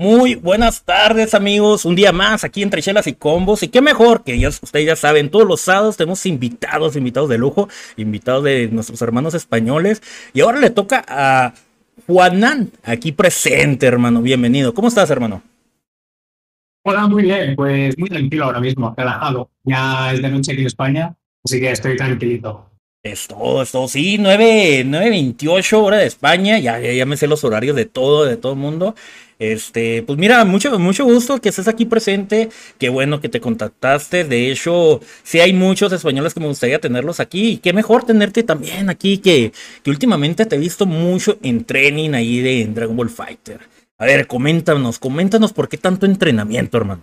Muy buenas tardes amigos, un día más aquí entre chelas y combos. Y qué mejor que ya, ustedes ya saben, todos los sábados tenemos invitados, invitados de lujo, invitados de nuestros hermanos españoles. Y ahora le toca a Juanán aquí presente hermano, bienvenido, ¿cómo estás hermano? Hola, muy bien, pues muy tranquilo ahora mismo, relajado, ya es de noche aquí en España, así que estoy tranquilito. Es todo, es todo, sí, 9, 9.28 hora de España, ya, ya, ya me sé los horarios de todo, de todo el mundo. Este, pues mira, mucho, mucho gusto que estés aquí presente. Qué bueno que te contactaste. De hecho, sí hay muchos españoles que me gustaría tenerlos aquí. Qué mejor tenerte también aquí, que, que últimamente te he visto mucho en training ahí de Dragon Ball Fighter. A ver, coméntanos, coméntanos por qué tanto entrenamiento, hermano.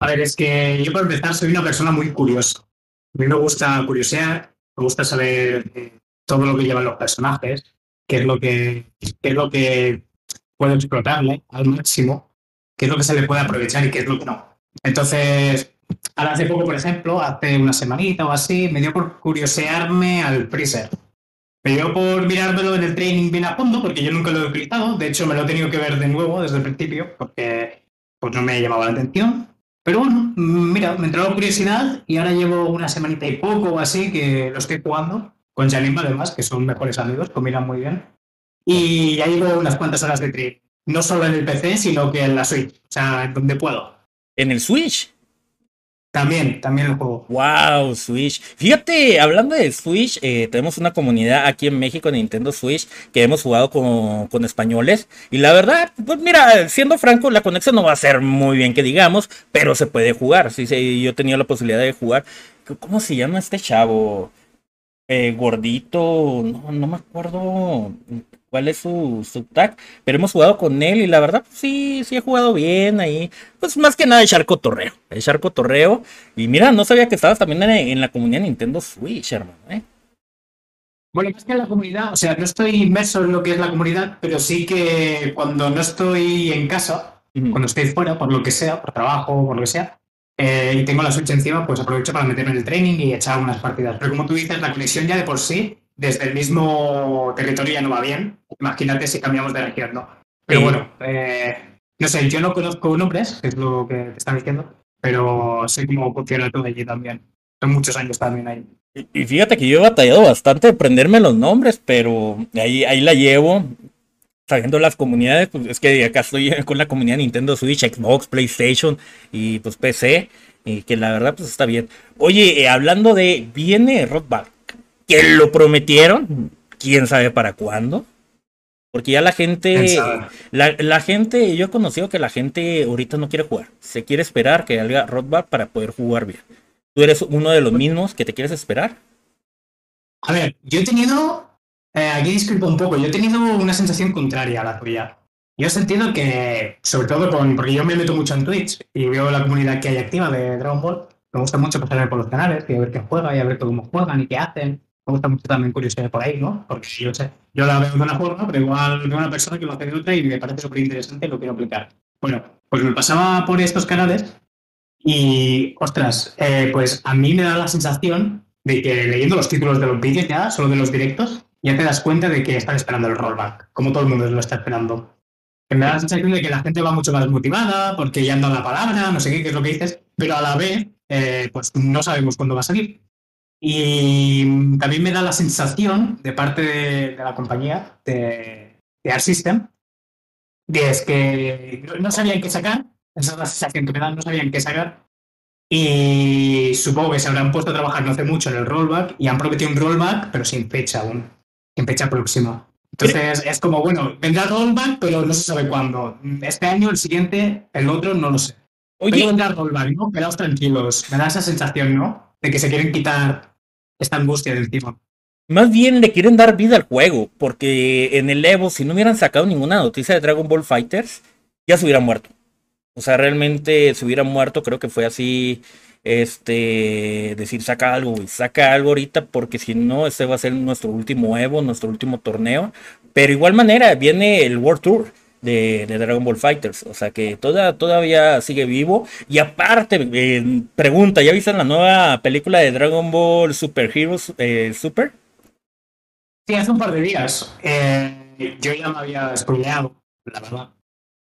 A ver, es que yo para empezar soy una persona muy curiosa. A mí me gusta curiosear, me gusta saber eh, todo lo que llevan los personajes qué es lo que, qué es lo que puedo explotarle al máximo, qué es lo que se le puede aprovechar y qué es lo que no. Entonces, ahora hace poco, por ejemplo, hace una semanita o así, me dio por curiosearme al Freezer. Me dio por mirármelo en el training bien a fondo, porque yo nunca lo he utilizado. De hecho, me lo he tenido que ver de nuevo desde el principio, porque pues, no me llamaba la atención. Pero bueno, mira, me entró la curiosidad y ahora llevo una semanita y poco o así que lo estoy jugando con Jalim además, que son mejores amigos, combinan muy bien. Y ya llevo unas cuantas horas de trip, no solo en el PC, sino que en la Switch, o sea, donde puedo. ¿En el Switch? También, también el juego. Wow, Switch. Fíjate, hablando de Switch, eh, tenemos una comunidad aquí en México, Nintendo Switch, que hemos jugado con, con, españoles. Y la verdad, pues mira, siendo franco, la conexión no va a ser muy bien que digamos, pero se puede jugar. Sí, sí, yo he tenido la posibilidad de jugar. ¿Cómo se llama este chavo? Eh, gordito, no, no me acuerdo cuál es su, su tag, pero hemos jugado con él y la verdad, sí, sí he jugado bien ahí. Pues más que nada echar cotorreo, echar cotorreo. Y mira, no sabía que estabas también en, la comunidad Nintendo Switch, hermano. ¿eh? Bueno, es que en la comunidad, o sea, no estoy inmerso en lo que es la comunidad, pero sí que cuando no estoy en casa, cuando estoy fuera, por lo que sea, por trabajo, por lo que sea, eh, y tengo la Switch encima, pues aprovecho para meterme en el training y echar unas partidas. Pero como tú dices, la conexión ya de por sí, desde el mismo territorio ya no va bien. Imagínate si cambiamos de región, ¿no? Pero bueno, eh, no sé, yo no conozco nombres, que es lo que te están diciendo, pero sé cómo funciona todo allí también. Son muchos años también ahí. Y fíjate que yo he batallado bastante de aprenderme los nombres, pero ahí, ahí la llevo sabiendo las comunidades, pues es que acá estoy con la comunidad Nintendo Switch, Xbox, PlayStation y pues PC, y que la verdad pues está bien. Oye, eh, hablando de, viene Rockback, que lo prometieron, quién sabe para cuándo. Porque ya la gente, la, la, gente, yo he conocido que la gente ahorita no quiere jugar, se quiere esperar que salga Rockback para poder jugar bien. ¿Tú eres uno de los mismos que te quieres esperar? A ver, yo he tenido eh, aquí disculpo un poco. Yo he tenido una sensación contraria a la tuya. Yo he sentido que, sobre todo con, porque yo me meto mucho en Twitch y veo la comunidad que hay activa de Dragon Ball, me gusta mucho pasarme por los canales y a ver qué juega y a ver cómo juegan y qué hacen. Me gusta mucho también curiosidad por ahí, ¿no? Porque yo sé, yo la veo de una forma, pero igual veo una persona que lo hace de otra y me parece súper interesante y lo quiero aplicar. Bueno, pues me pasaba por estos canales y, ostras, eh, pues a mí me da la sensación de que leyendo los títulos de los vídeos ya, solo de los directos, ya te das cuenta de que están esperando el rollback, como todo el mundo lo está esperando. me da la sensación de que la gente va mucho más motivada porque ya han dado la palabra, no sé qué, qué es lo que dices, pero a la vez, eh, pues no sabemos cuándo va a salir. Y también me da la sensación de parte de, la compañía de, de Art System de es que no, sabían qué sacar, esa es la sensación que me dan, no sabían qué sacar. Y supongo que se habrán puesto a trabajar no hace mucho en el rollback y han prometido un rollback, pero sin fecha aún en fecha próxima. Entonces es como, bueno, vendrá rollback, pero no se sabe cuándo. Este año, el siguiente, el otro, no lo sé. Oye, pero vendrá rollback, ¿no? Quedaos tranquilos. Me da esa sensación, ¿no? De que se quieren quitar esta angustia de encima. Más bien le quieren dar vida al juego, porque en el Evo, si no hubieran sacado ninguna noticia de Dragon Ball Fighters, ya se hubieran muerto. O sea, realmente se hubieran muerto, creo que fue así este, decir, saca algo, saca algo ahorita, porque si no, este va a ser nuestro último Evo, nuestro último torneo. Pero igual manera, viene el World Tour de, Dragon Ball Fighters, o sea que toda, todavía sigue vivo. Y aparte, eh, pregunta, ¿ya viste la nueva película de Dragon Ball Super Heroes eh, Super? Sí, hace un par de días. Eh, yo ya me había spoileado la verdad.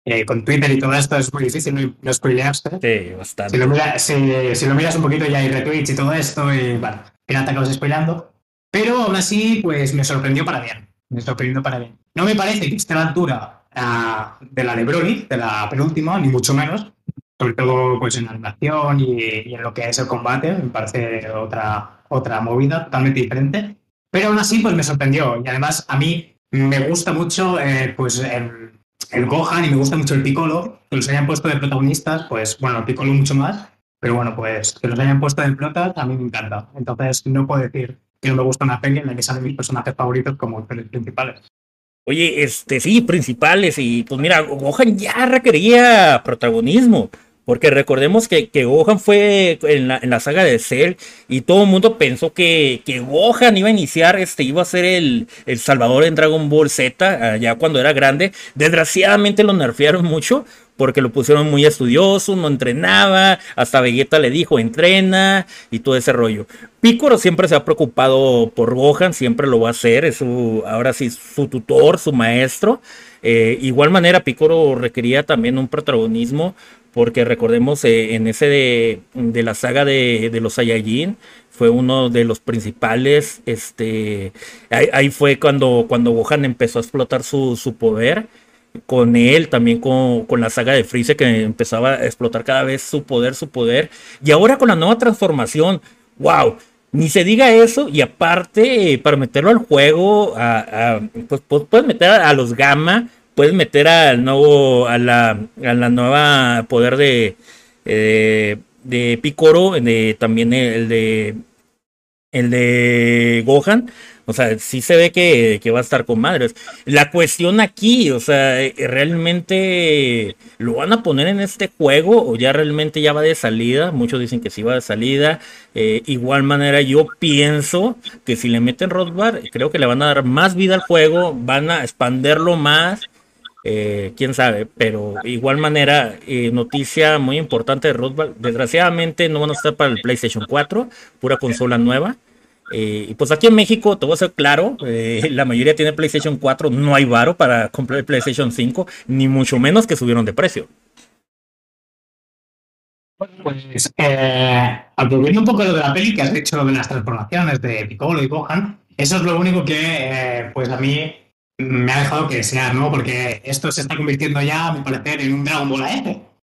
Eh, con Twitter y todo esto es muy difícil no, no spoilearse. Sí, bastante. Si lo, mira, si, si lo, miras un poquito ya hay retweets y todo esto, y bueno, al final te acabas spoileando. Pero aún así, pues me sorprendió para bien. Me sorprendió para bien. No me parece que esté a la altura uh, de la de Broly, de la penúltima, ni mucho menos. Sobre todo pues, en animación y, y, en lo que es el combate. Me parece otra, otra movida totalmente diferente. Pero aún así, pues me sorprendió. Y además, a mí me gusta mucho eh, pues el, el, Gohan y me gusta mucho el Piccolo. Que los hayan puesto de protagonistas, pues bueno, el Piccolo mucho más. Pero bueno, pues que los hayan puesto de protas a mí me encanta. Entonces, no puedo decir que no me gusta una peli en la que salen mis personajes favoritos como los principales. Oye, este, sí, principales, y pues mira, Gohan ya requería protagonismo. Porque recordemos que, que Gohan fue en la, en la, saga de Cell y todo el mundo pensó que, que, Gohan iba a iniciar, este, iba a ser el, el Salvador en Dragon Ball Z, ya cuando era grande. Desgraciadamente lo nerfearon mucho porque lo pusieron muy estudioso, no entrenaba, hasta Vegeta le dijo entrena y todo ese rollo. Piccolo siempre se ha preocupado por Gohan, siempre lo va a hacer, es su, ahora sí su tutor, su maestro. Eh, igual manera, Piccolo requería también un protagonismo porque recordemos eh, en ese de, de la saga de, de, los Saiyajin fue uno de los principales este ahí, ahí, fue cuando cuando Gohan empezó a explotar su, su poder con él también con, con, la saga de Freezer que empezaba a explotar cada vez su poder su poder. Y ahora con la nueva transformación wow ni se diga eso y aparte eh, para meterlo al juego a, pues, pues puedes meter a, los gamma puedes meter al nuevo, a la, la nueva poder de, eh, de Picoro, de, también el de, el de Gohan. O sea, sí se ve que, que, va a estar con madres. La cuestión aquí, o sea, ¿realmente lo van a poner en este juego o ya realmente ya va de salida? Muchos dicen que sí va de salida. Eh, igual manera, yo pienso que si le meten Rodbar, creo que le van a dar más vida al juego, van a expanderlo más eh, quién sabe, pero igual manera, eh, noticia muy importante de Roosevelt. Desgraciadamente no van a estar para el PlayStation 4, pura consola nueva. Eh, y pues aquí en México, te voy a ser claro, la mayoría tiene PlayStation 4, no hay varo para comprar el PlayStation 5, ni mucho menos que subieron de precio. Pues, eh, un poco lo de la peli que has dicho de las transformaciones de Piccolo y Gohan, eso es lo único que, pues a mí me ha dejado que desear, ¿no? Porque esto se está convirtiendo ya, a mi parecer, en un Dragon Ball AF,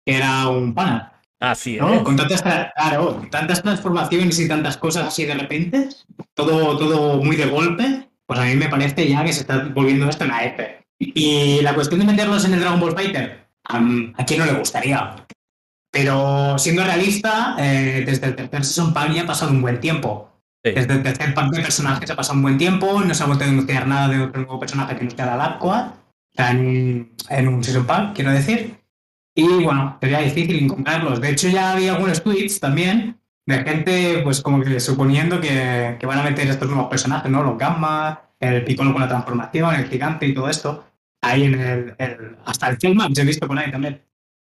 que era un pana. Así es. ¿no? Con tantas, claro, tantas transformaciones y tantas cosas así de repente, todo, todo muy de golpe, pues a mí me parece ya que se está volviendo esto en AF. Y la cuestión de meterlos en el Dragon Ball Fighter, ¿a, a quién no le gustaría? Pero siendo realista, eh, desde el tercer Season Pack ya ha pasado un buen tiempo. Sí. Desde tercer pack de personajes ha pasado un buen tiempo, no se ha vuelto a denunciar nada de otro nuevo personaje que no sea la Lapcoa, en, en un Season Pack, quiero decir. Y bueno, sería difícil encontrarlos. De hecho, ya había algunos tweets también de gente, pues como que suponiendo que, que van a meter estos nuevos personajes, ¿no? Los Gamma, el Piccolo con la transformación, el gigante y todo esto. Ahí en el. el hasta el Film he visto por ahí también.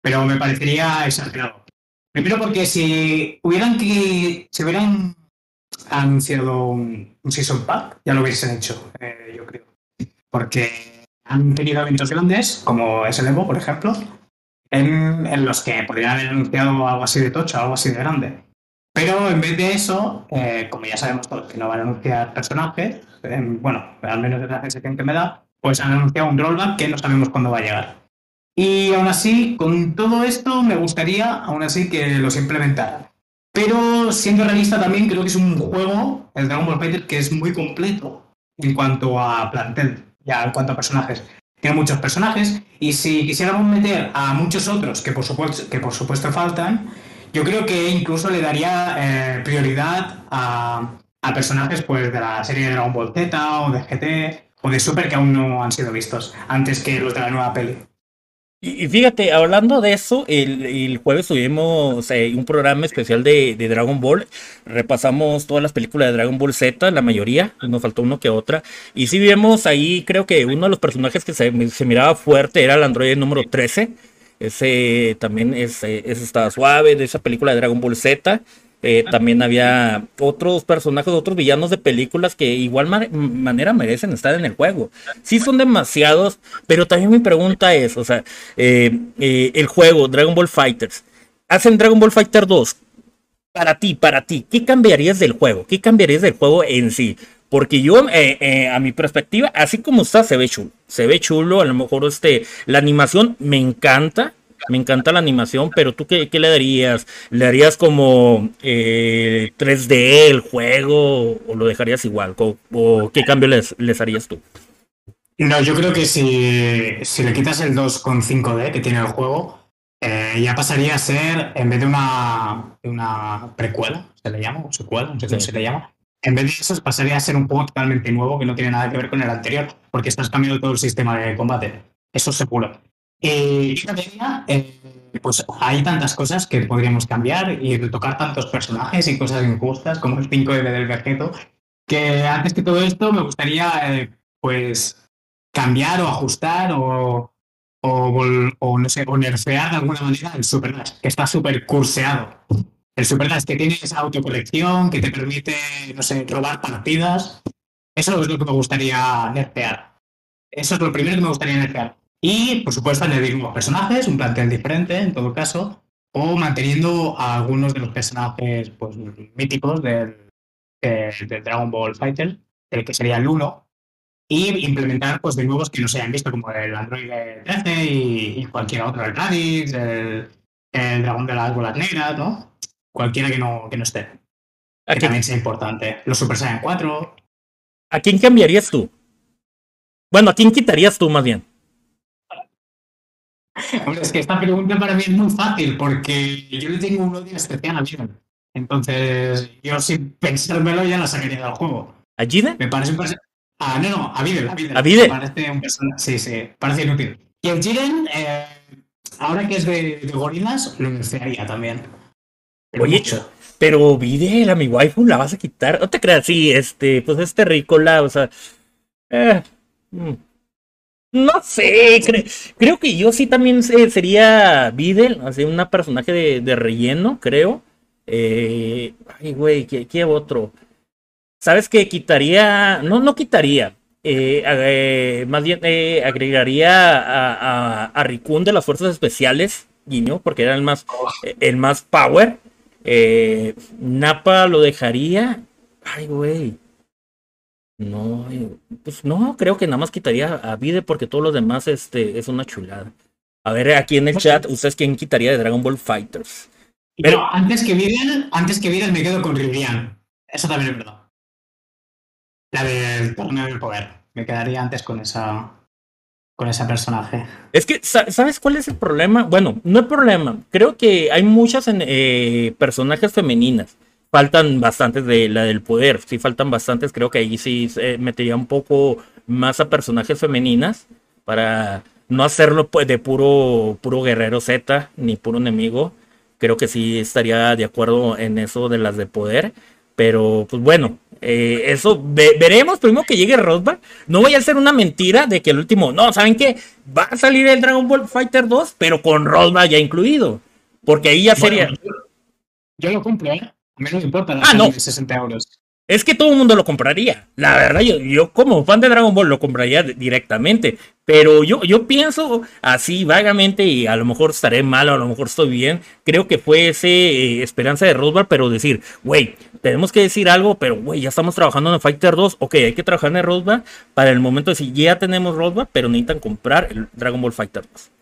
Pero me parecería exagerado. Primero porque si hubieran que. Si hubieran anunciado un, un Season Pack, ya lo hubiesen hecho, eh, yo creo. Porque han tenido eventos grandes, como es el Evo, por ejemplo, en, en, los que podrían haber anunciado algo así de tocho, algo así de grande. Pero en vez de eso, eh, como ya sabemos todos que no van a anunciar personajes, eh, bueno, al menos es la sensación que me da, pues han anunciado un rollback que no sabemos cuándo va a llegar. Y aún así, con todo esto, me gustaría, aún así, que los implementaran. Pero siendo realista también creo que es un juego, el Dragon Ball Fighter, que es muy completo en cuanto a plantel, ya en cuanto a personajes. Tiene muchos personajes y si quisiéramos meter a muchos otros que por supuesto, que por supuesto faltan, yo creo que incluso le daría eh, prioridad a, personajes pues, de la serie de Dragon Ball Z o de GT o de Super que aún no han sido vistos antes que los de la nueva peli. Y fíjate, hablando de eso, el, jueves tuvimos eh, un programa especial de, Dragon Ball. Repasamos todas las películas de Dragon Ball Z, la mayoría, nos faltó uno que otra. Y sí vimos ahí, creo que uno de los personajes que se, miraba fuerte era el androide número 13. Ese también es, ese estaba suave, de esa película de Dragon Ball Z. Eh, también había otros personajes, otros villanos de películas que igual manera merecen estar en el juego. Sí son demasiados, pero también mi pregunta es, o sea, eh, eh, el juego Dragon Ball Fighters, hacen Dragon Ball Fighter 2. Para ti, para ti, ¿qué cambiarías del juego? ¿Qué cambiarías del juego en sí? Porque yo, a mi perspectiva, así como está, se ve chulo. Se ve chulo, a lo mejor este, la animación me encanta me encanta la animación, pero tú qué, le darías? ¿Le darías como 3D eh, el juego o lo dejarías igual? ¿O, qué cambio les, les, harías tú? No, yo creo que si, si le quitas el 2,5D que tiene el juego, eh, ya pasaría a ser, en vez de una, una precuela, se le llama, o secuela, no sé cómo se le llama, en vez de eso pasaría a ser un juego totalmente nuevo que no tiene nada que ver con el anterior, porque estás cambiando todo el sistema de combate. Eso seguro. Eh, eh, pues hay tantas cosas que podríamos cambiar y retocar tantos personajes y cosas injustas como el 5 del Vegeto, que antes que todo esto me gustaría eh, pues cambiar o ajustar o, o, no sé, o nerfear de alguna manera el Super Dash, que está súper curseado. El Super Dash que tiene esa autocorrección, que te permite, no sé, robar partidas. Eso es lo que me gustaría nerfear. Eso es lo primero que me gustaría nerfear. Y, por supuesto, añadir nuevos personajes, un plantel diferente, en todo caso, o manteniendo a algunos de los personajes pues, míticos del, Dragon Ball Fighter, el que sería el 1, y implementar pues, de nuevos que no se hayan visto, como el Android 13 y, cualquier otro, el Radix, el, Dragón de las Bolas Negras, ¿no? Cualquiera que no, que no esté. Que también sea importante. Los Super Saiyan 4. ¿A quién cambiarías tú? Bueno, ¿a quién quitarías tú más bien? Hombre, es que esta pregunta para mí es muy fácil porque yo le tengo un odio especial a Videl. Entonces, yo sin pensármelo ya la sacaría del juego. ¿A Jiden? Me parece un personaje. Ah, no, no, a Videl. A Videl. Me parece un personaje. Sí, sí, parece inútil. Y el Jiren, eh, ahora que es de, de gorilas, lo desearía también. Oye, pero Videl, a mi waifu la vas a quitar. No te creas, sí, este, pues este ricola, o sea. Eh, mm. No sé, creo que yo sí también sería Videl, así una personaje de, relleno, creo. Eh, ay, güey, ¿qué, otro? ¿Sabes qué? Quitaría, no, no quitaría. Eh, eh, más bien agregaría a, a, Rikun de las fuerzas especiales, guiño, porque era el más, el más power. Napa lo dejaría. Ay, güey. No, pues no, creo que nada más quitaría a Vide porque todos los demás este, es una chulada. A ver, aquí en el chat, ¿ustedes quién quitaría de Dragon Ball Fighters? Pero antes que Viden, antes que Viden me quedo con Rivian. Eso también es verdad. La del torneo del poder. Me quedaría antes con esa. con ese personaje. Es que, ¿sabes cuál es el problema? Bueno, no hay problema. Creo que hay muchas eh, personajes femeninas faltan bastantes de la del poder, sí faltan bastantes, creo que ahí sí metería un poco más a personajes femeninas para no hacerlo pues, de puro, puro guerrero Z ni puro enemigo. Creo que sí estaría de acuerdo en eso de las de poder. Pero pues bueno, eh, eso veremos primero que llegue Rosberg. No voy a hacer una mentira de que el último, no, ¿saben qué? Va a salir el Dragon Ball Fighter 2, pero con Rosberg ya incluido. Porque ahí ya sería... yo lo ¿eh? A mí no me importa ah, no. 60 euros. Es que todo el mundo lo compraría. La verdad, yo, yo, como fan de Dragon Ball lo compraría directamente. Pero yo, yo pienso así vagamente, y a lo mejor estaré mal, o a lo mejor estoy bien. Creo que fue ese eh, esperanza de Rosbar, pero decir, güey, tenemos que decir algo, pero güey, ya estamos trabajando en Fighter 2. Ok, hay que trabajar en Rosbar para el momento de si ya tenemos Rosbar, pero necesitan comprar el Dragon Ball Fighter 2.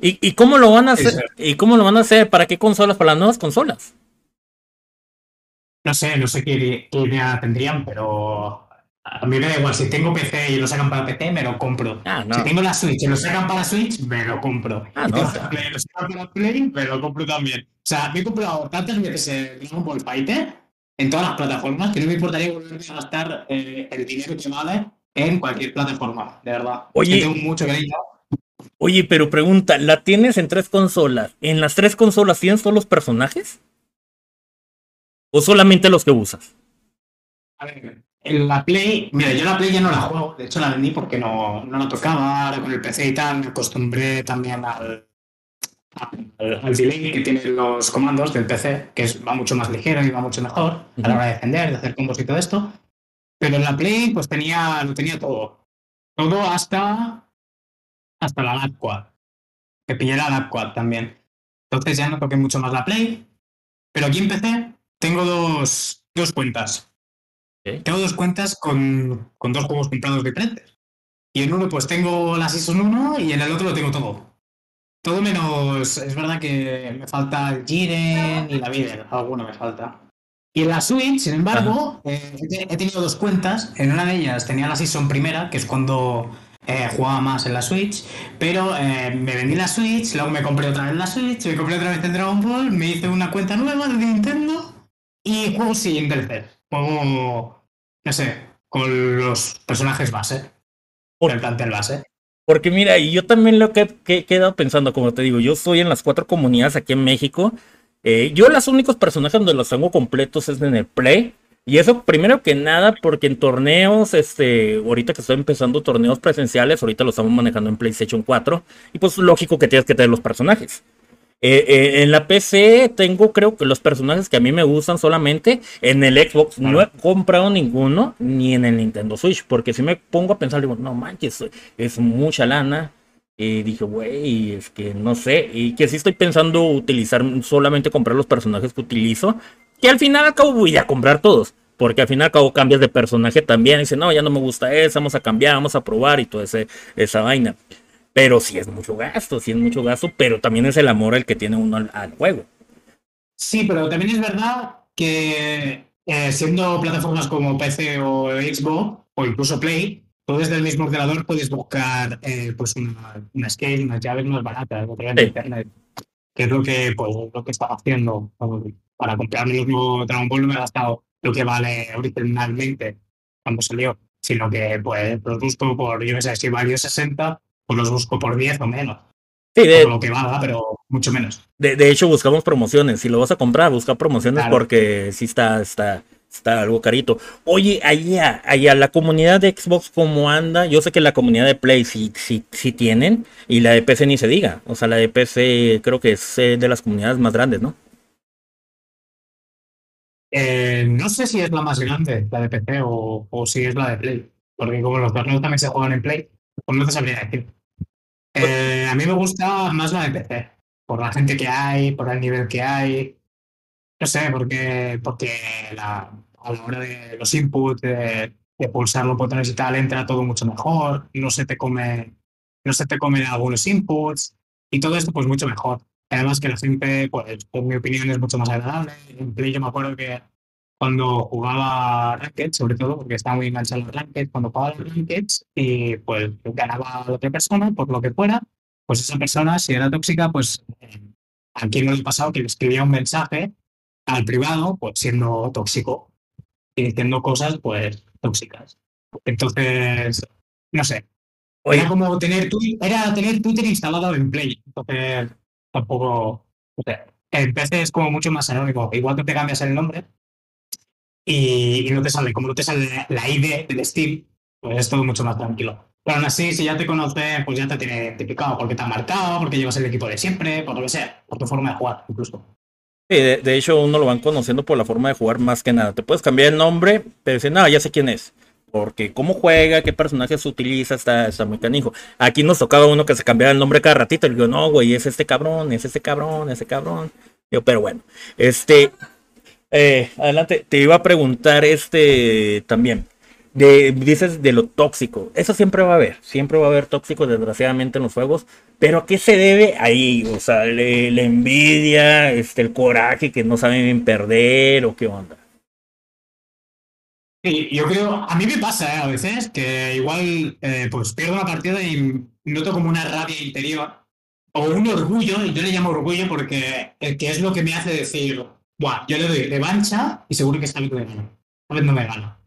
¿Y, cómo lo van a hacer? ¿Y cómo lo van a hacer? ¿Para qué consolas? Para las nuevas consolas. No sé, no sé qué, idea tendrían, pero a mí me da igual. Si tengo PC y lo sacan para PC, me lo compro. Ah, si tengo la Switch y lo sacan para Switch, me lo compro. Ah, si tengo Play, lo sacan para Play, me lo compro también. O sea, me he comprado tantas veces el Dragon Ball Fighter en todas las plataformas que no me importaría volver a gastar eh, el dinero que vale en cualquier plataforma, de verdad. Oye, tengo mucho cariño Oye, pero pregunta, ¿la tienes en tres consolas? ¿En las tres consolas tienes todos los personajes? ¿O solamente los que usas? A ver, en la Play, mira, yo la Play ya no la juego, de hecho la vendí porque no, no la tocaba, ahora con el PC y tal, me acostumbré también al, al, delay que tienen los comandos del PC, que es, va mucho más ligero y va mucho mejor a la hora de defender, de hacer combos y todo esto. Pero en la Play, pues tenía, lo tenía todo. Todo hasta, hasta la Lab Quad. Que pillé la Lab Quad también. Entonces ya no toqué mucho más la Play. Pero aquí en PC tengo dos, dos cuentas. Tengo dos cuentas con, con dos juegos comprados diferentes. Y en uno pues tengo la Season 1 y en el otro lo tengo todo. Todo menos, es verdad que me falta el Jiren y la Videl, alguno me falta. Y en la Switch, sin embargo, eh, he tenido dos cuentas. En una de ellas tenía la Season primera, que es cuando eh, jugaba más en la Switch, pero eh, me vendí la Switch, luego me compré otra vez la Switch, me compré otra vez el Dragon Ball, me hice una cuenta nueva de Nintendo y juego sin DLC. Juego, no sé, con los personajes base. Por el plantel base. Porque mira, y yo también lo que, he quedado pensando, como te digo, yo estoy en las cuatro comunidades aquí en México. Eh, yo los únicos personajes donde los tengo completos es en el Play. Y eso primero que nada porque en torneos, este, ahorita que estoy empezando torneos presenciales, ahorita los estamos manejando en PlayStation 4. Y pues lógico que tienes que tener los personajes. Eh, eh, en la PC tengo creo que los personajes que a mí me gustan solamente. En el Xbox no he comprado ninguno, ni en el Nintendo Switch, porque si me pongo a pensar, digo, no manches, es mucha lana. Y dije, güey, es que no sé, y que sí estoy pensando utilizar solamente comprar los personajes que utilizo, que al final al cabo voy a comprar todos, porque al final al cabo cambias de personaje también, y dice, no, ya no me gusta ese, vamos a cambiar, vamos a probar y toda esa vaina. Pero sí es mucho gasto, sí es mucho gasto, pero también es el amor el que tiene uno al, juego. Sí, pero también es verdad que eh, siendo plataformas como PC o Xbox o incluso Play, tú desde el mismo ordenador puedes buscar eh, pues una, una scale, unas llaves más baratas de internet, que es lo que, pues, lo que estaba haciendo. Para comprar el mismo Dragon Ball no me he gastado lo que vale originalmente cuando salió, sino que pues los busco por, yo no sé, si valió 60, pues los busco por 10 o menos. Sí, de, lo que valga, pero mucho menos. De, hecho, buscamos promociones. Si lo vas a comprar, busca promociones porque sí está, está, está algo carito. Oye, allá, allá, la comunidad de Xbox, ¿cómo anda? Yo sé que la comunidad de Play sí, sí, sí tienen, y la de PC ni se diga. O sea, la de PC creo que es eh, de las comunidades más grandes, ¿no? Eh, no sé si es la más grande, la de PC, o, o si es la de Play. Porque como los torneos también se juegan en Play, pues no te sabría decir. Eh, a mí me gusta más la de PC, por la gente que hay, por el nivel que hay. No sé, porque, porque la, a la hora de los inputs, de, pulsar los botones y tal, entra todo mucho mejor, no se te come, no se te comen algunos inputs y todo esto pues mucho mejor. Además que la gente, pues en mi opinión es mucho más agradable. En Play yo me acuerdo que cuando jugaba Ranked, sobre todo, porque estaba muy enganchado en los Ranked, cuando jugaba los Rankeds y pues ganaba a otra persona, por lo que fuera, pues esa persona, si era tóxica, pues eh, a quien no le pasado que le escribía un mensaje al privado, pues siendo tóxico y diciendo cosas, pues tóxicas. Entonces, no sé. Era como tener, era tener Twitter instalado en Play. Entonces, tampoco. O sea, en PC es como mucho más anónimo. Igual que te cambias el nombre, y, no te sale, como no te sale la ID del Steam, pues es todo mucho más tranquilo. Pero aún así, si ya te conoce, pues ya te tiene identificado, porque te ha marcado, porque llevas el equipo de siempre, por lo que sea, por tu forma de jugar, incluso. Sí, de, hecho, uno lo van conociendo por la forma de jugar más que nada. Te puedes cambiar el nombre, pero decir, no, ya sé quién es. Porque cómo juega, qué personajes utiliza, está, está muy canijo. Aquí nos tocaba uno que se cambiaba el nombre cada ratito. Y digo, no, güey, es este cabrón, es este cabrón, ese cabrón. Yo, pero bueno, este, eh, adelante, te iba a preguntar este también. De, dices de lo tóxico. Eso siempre va a haber. Siempre va a haber tóxico, desgraciadamente, en los juegos. Pero ¿a qué se debe ahí? O sea, la envidia, este, el coraje que no saben perder o qué onda. Sí, yo creo, a mí me pasa ¿eh? a veces que igual eh, pues pierdo una partida y noto como una rabia interior o un orgullo, yo le llamo orgullo porque que es lo que me hace decir, Buah, yo le doy revancha y seguro que esta vez me gano. Esta vez no me gano.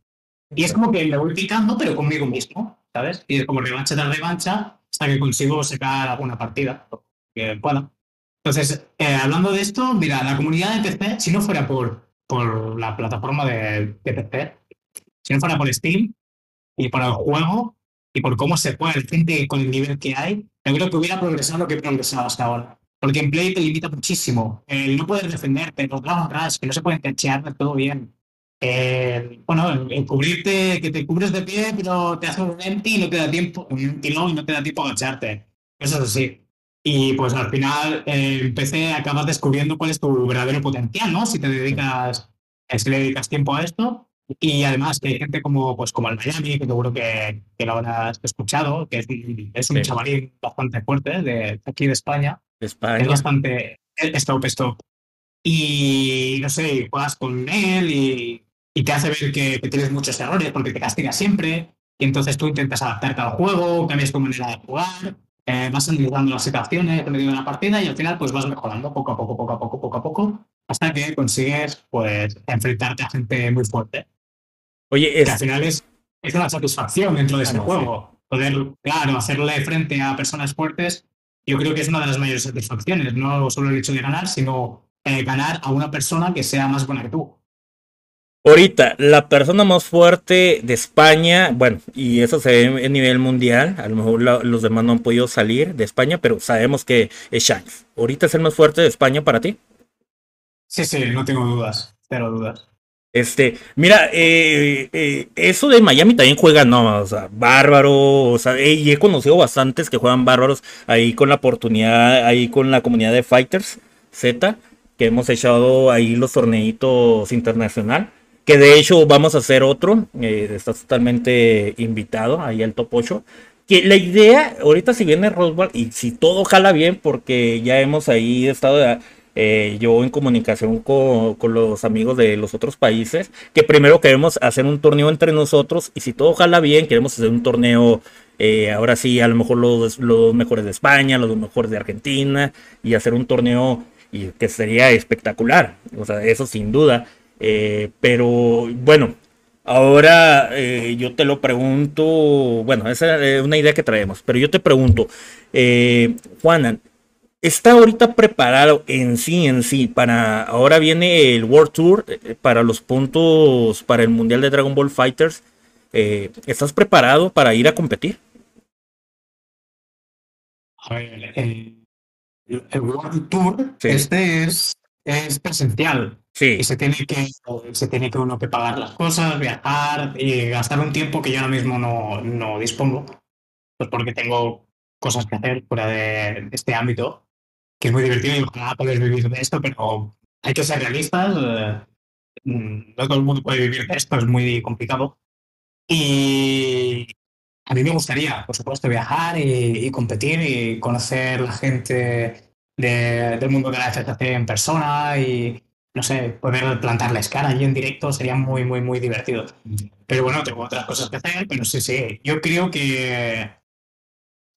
Y es como que me voy picando, pero conmigo mismo, ¿sabes? Y es como revancha de revancha hasta que consigo sacar alguna partida que pueda. Entonces, eh, hablando de esto, mira, la comunidad de PC, si no fuera por, por la plataforma de, de PC, si no fuera por Steam y por el juego y por cómo se juega el gente con el nivel que hay, yo creo que hubiera progresado lo que he progresado hasta ahora. Porque en Play te limita muchísimo. El no poder defenderte, los Dragon Rush, que no se pueden cachear todo bien. Bueno, el, cubrirte, que te cubres de pie, pero te hace un empty y no te da tiempo, un empty y no te da tiempo a agacharte. Eso es así. Y pues al final eh, empecé, acabas descubriendo cuál es tu verdadero potencial, ¿no? Si te dedicas, eh, si le dedicas tiempo a esto. Y además que hay gente como, pues, como el Miami, que seguro que, que lo habrás escuchado, que es, es un chavalín bastante fuerte de aquí de España. España. Es bastante stop, stop. Y no sé, juegas con él y, y te hace ver que, que, tienes muchos errores porque te castiga siempre. Y entonces tú intentas adaptarte al juego, cambias tu manera de jugar eh, vas analizando las situaciones en medio de la partida y al final pues vas mejorando poco a poco, poco a poco, poco a poco, hasta que consigues pues enfrentarte a gente muy fuerte. Oye, es... al final es, es una satisfacción dentro de ese juego. Poder, claro, hacerle frente a personas fuertes, yo creo que es una de las mayores satisfacciones, no solo el hecho de ganar, sino eh, ganar a una persona que sea más buena que tú. Ahorita, la persona más fuerte de España, bueno, y eso se ve a nivel mundial, a lo mejor los demás no han podido salir de España, pero sabemos que es Shanks. ¿Ahorita es el más fuerte de España para ti? Sí, sí, no tengo dudas, cero dudas. Este, mira, eh, eh, eso de Miami también juega, no, o sea, bárbaro, o sea, y he conocido bastantes que juegan bárbaros ahí con la oportunidad, ahí con la comunidad de Fighters Z, que hemos echado ahí los torneitos internacional que de hecho vamos a hacer otro, eh, estás totalmente invitado ahí al top 8. Que la idea, ahorita si viene Roswell y si todo jala bien, porque ya hemos ahí estado eh, yo en comunicación con, los amigos de los otros países, que primero queremos hacer un torneo entre nosotros y si todo jala bien, queremos hacer un torneo, eh, ahora sí, a lo mejor los, los mejores de España, los mejores de Argentina y hacer un torneo y que sería espectacular, o sea, eso sin duda. Eh, pero bueno, ahora eh, yo te lo pregunto, bueno, esa es una idea que traemos, pero yo te pregunto, eh, Juanan, ¿está ahorita preparado en sí, en sí, para, ahora viene el World Tour, para los puntos, para el Mundial de Dragon Ball Fighters? ¿Estás preparado para ir a competir? A ver, el, World Tour, este es, es presencial. Sí. Y se tiene que, se tiene que uno que pagar las cosas, viajar y gastar un tiempo que yo ahora mismo no, no dispongo. Pues porque tengo cosas que hacer fuera de, este ámbito, que es muy divertido y ojalá poder vivir de esto, pero hay que ser realistas. Eh, mm, no todo el mundo puede vivir de esto, es muy complicado. Y a mí me gustaría, por supuesto, viajar y, competir y conocer la gente del mundo de la FCC en persona y, no sé, poder plantarles cara allí en directo sería muy, muy, muy divertido. Pero bueno, tengo otras cosas que hacer, pero sí, sí, yo creo que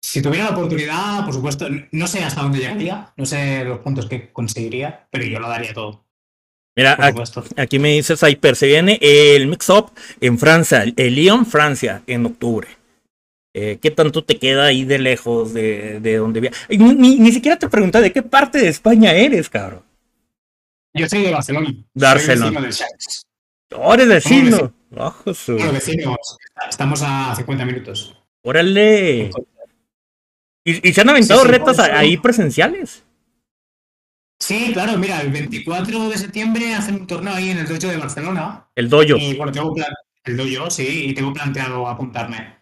si tuviera la oportunidad, por supuesto, no sé hasta dónde llegaría, no sé los puntos que conseguiría, pero yo lo daría todo. Mira, aquí, me dices Hyper, se viene el mix-up en Francia, el Lyon, Francia, en octubre. Eh, ¿Qué tanto te queda ahí de lejos de, de donde Ni, ni siquiera te pregunté de qué parte de España eres, cabrón. Yo soy de Barcelona. Barcelona. Soy eres vecino! vecinos. Estamos a 50 minutos. ¡Órale! ¿Y, se han aventado retas ahí presenciales? Sí, claro, mira, el 24 de septiembre hacen un torneo ahí en el dojo de Barcelona. El dojo. Y bueno, tengo el dojo, sí, y tengo planteado apuntarme.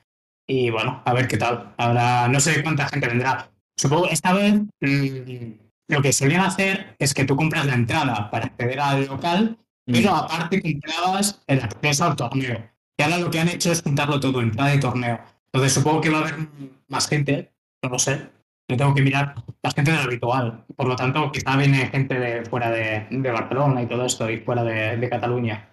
Y bueno, a ver qué tal. Ahora no sé cuánta gente vendrá. Supongo esta vez mm, lo que solían hacer es que tú compras la entrada para acceder al local, pero mm. aparte comprabas el acceso al torneo. Y ahora lo que han hecho es juntarlo todo, entrada y torneo. Entonces supongo que va a haber más gente, no lo sé. Yo tengo que mirar más gente del habitual. Por lo tanto, quizá viene gente de fuera de, Barcelona y todo esto, y fuera de, Cataluña.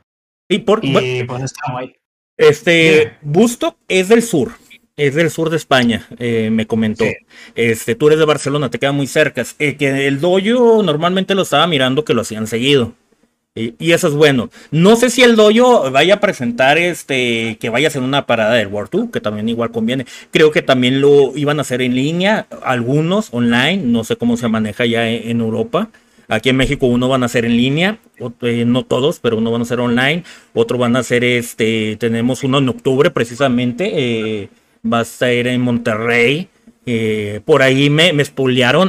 Y por y pues está guay. Este, Busto es del sur es del sur de España, eh, me comentó. Este, tú eres de Barcelona, te queda muy cerca. Eh, que el doyo normalmente lo estaba mirando que lo hacían seguido. Y, eso es bueno. No sé si el doyo vaya a presentar este que vaya a hacer una parada del World Tour, que también igual conviene. Creo que también lo iban a hacer en línea, algunos online, no sé cómo se maneja ya en, Europa. Aquí en México uno van a hacer en línea, eh, no todos, pero uno van a hacer online, otro van a hacer este, tenemos uno en octubre precisamente, va a estar en Monterrey. Eh, por ahí me, me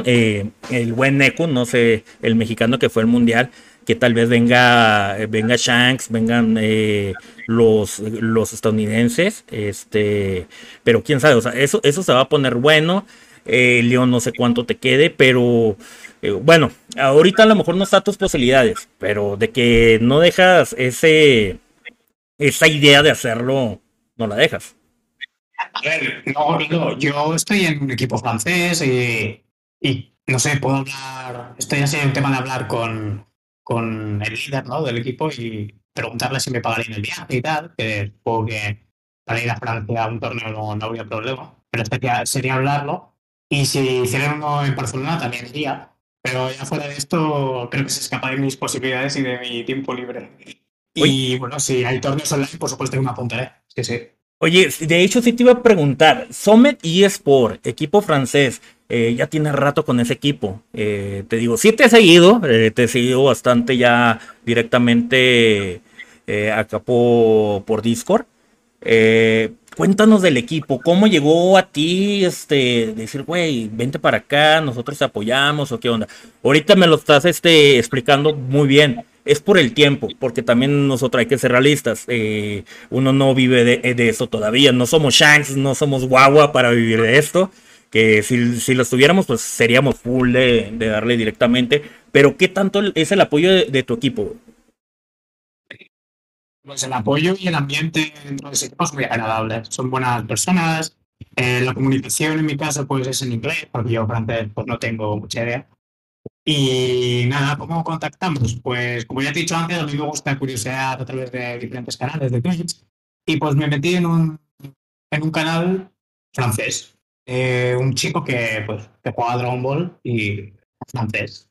eh, el buen Neku, no sé, el mexicano que fue el mundial, que tal vez venga, venga Shanks, vengan eh, los, los estadounidenses, este, pero quién sabe, o sea, eso, eso se va a poner bueno. León no sé cuánto te quede, pero bueno, ahorita a lo mejor no está tus posibilidades, pero de que no dejas ese esa idea de hacerlo, no la dejas. A ver, no, no, yo estoy en un equipo francés y, y no sé, puedo hablar, estoy así en un tema de hablar con, con el líder ¿no? del equipo y preguntarle si me pagarían el viaje y tal, que supongo que para ir a Francia a un torneo no, no habría problema, pero sería, sería hablarlo. Y si hicieran uno en Barcelona también iría, pero ya fuera de esto creo que se escapa de mis posibilidades y de mi tiempo libre. Y bueno, si hay torneos online, por supuesto que me apuntaré. Sí, sí. Oye, de hecho sí te iba a preguntar, Summit eSport, equipo francés, eh, ya tiene rato con ese equipo. Eh, te digo, sí te he seguido, eh, te he seguido bastante ya directamente acá por, por Discord. cuéntanos del equipo, ¿cómo llegó a ti este, decir, güey, vente para acá, nosotros te apoyamos o qué onda? Ahorita me lo estás este, explicando muy bien es por el tiempo, porque también nosotros hay que ser realistas. Eh, uno no vive de, eso todavía. No somos Shanks, no somos guagua para vivir de esto. Que si, si lo estuviéramos, pues seríamos full de, darle directamente. Pero ¿qué tanto es el apoyo de, tu equipo? Pues el apoyo y el ambiente dentro de ese equipo es muy agradable. Son buenas personas. Eh, la comunicación en mi caso pues es en inglés, porque yo francés pues no tengo mucha idea. Y nada, ¿cómo contactamos? Pues como ya te he dicho antes, a mí me gusta curiosear a través de diferentes canales de Twitch y pues me metí en un, en un canal francés. Eh, un chico que, pues, que juega Dragon Ball y francés.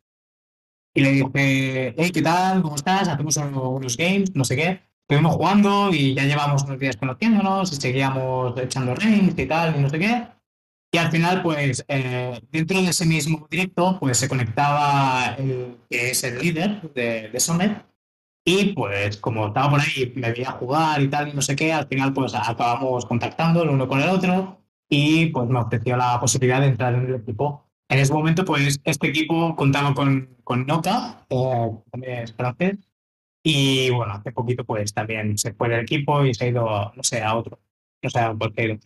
Y le dije, hey, ¿qué tal? ¿Cómo estás? Hacemos unos games, no sé qué. Estuvimos jugando y ya llevamos unos días conociéndonos y seguíamos echando rings y tal, y no sé qué. Y al final, pues, eh, dentro de ese mismo directo, pues se conectaba el que es el líder de, de. Y pues, como estaba por ahí, me veía jugar y tal, y no sé qué, al final, pues acabamos contactando el uno con el otro. Y pues me ofreció la posibilidad de entrar en el equipo. En ese momento, pues, este equipo contaba con, con Noca, eh, también es francés. Y bueno, hace poquito, pues también se fue del equipo y se ha ido, no sé, a otro. No sé, a cualquier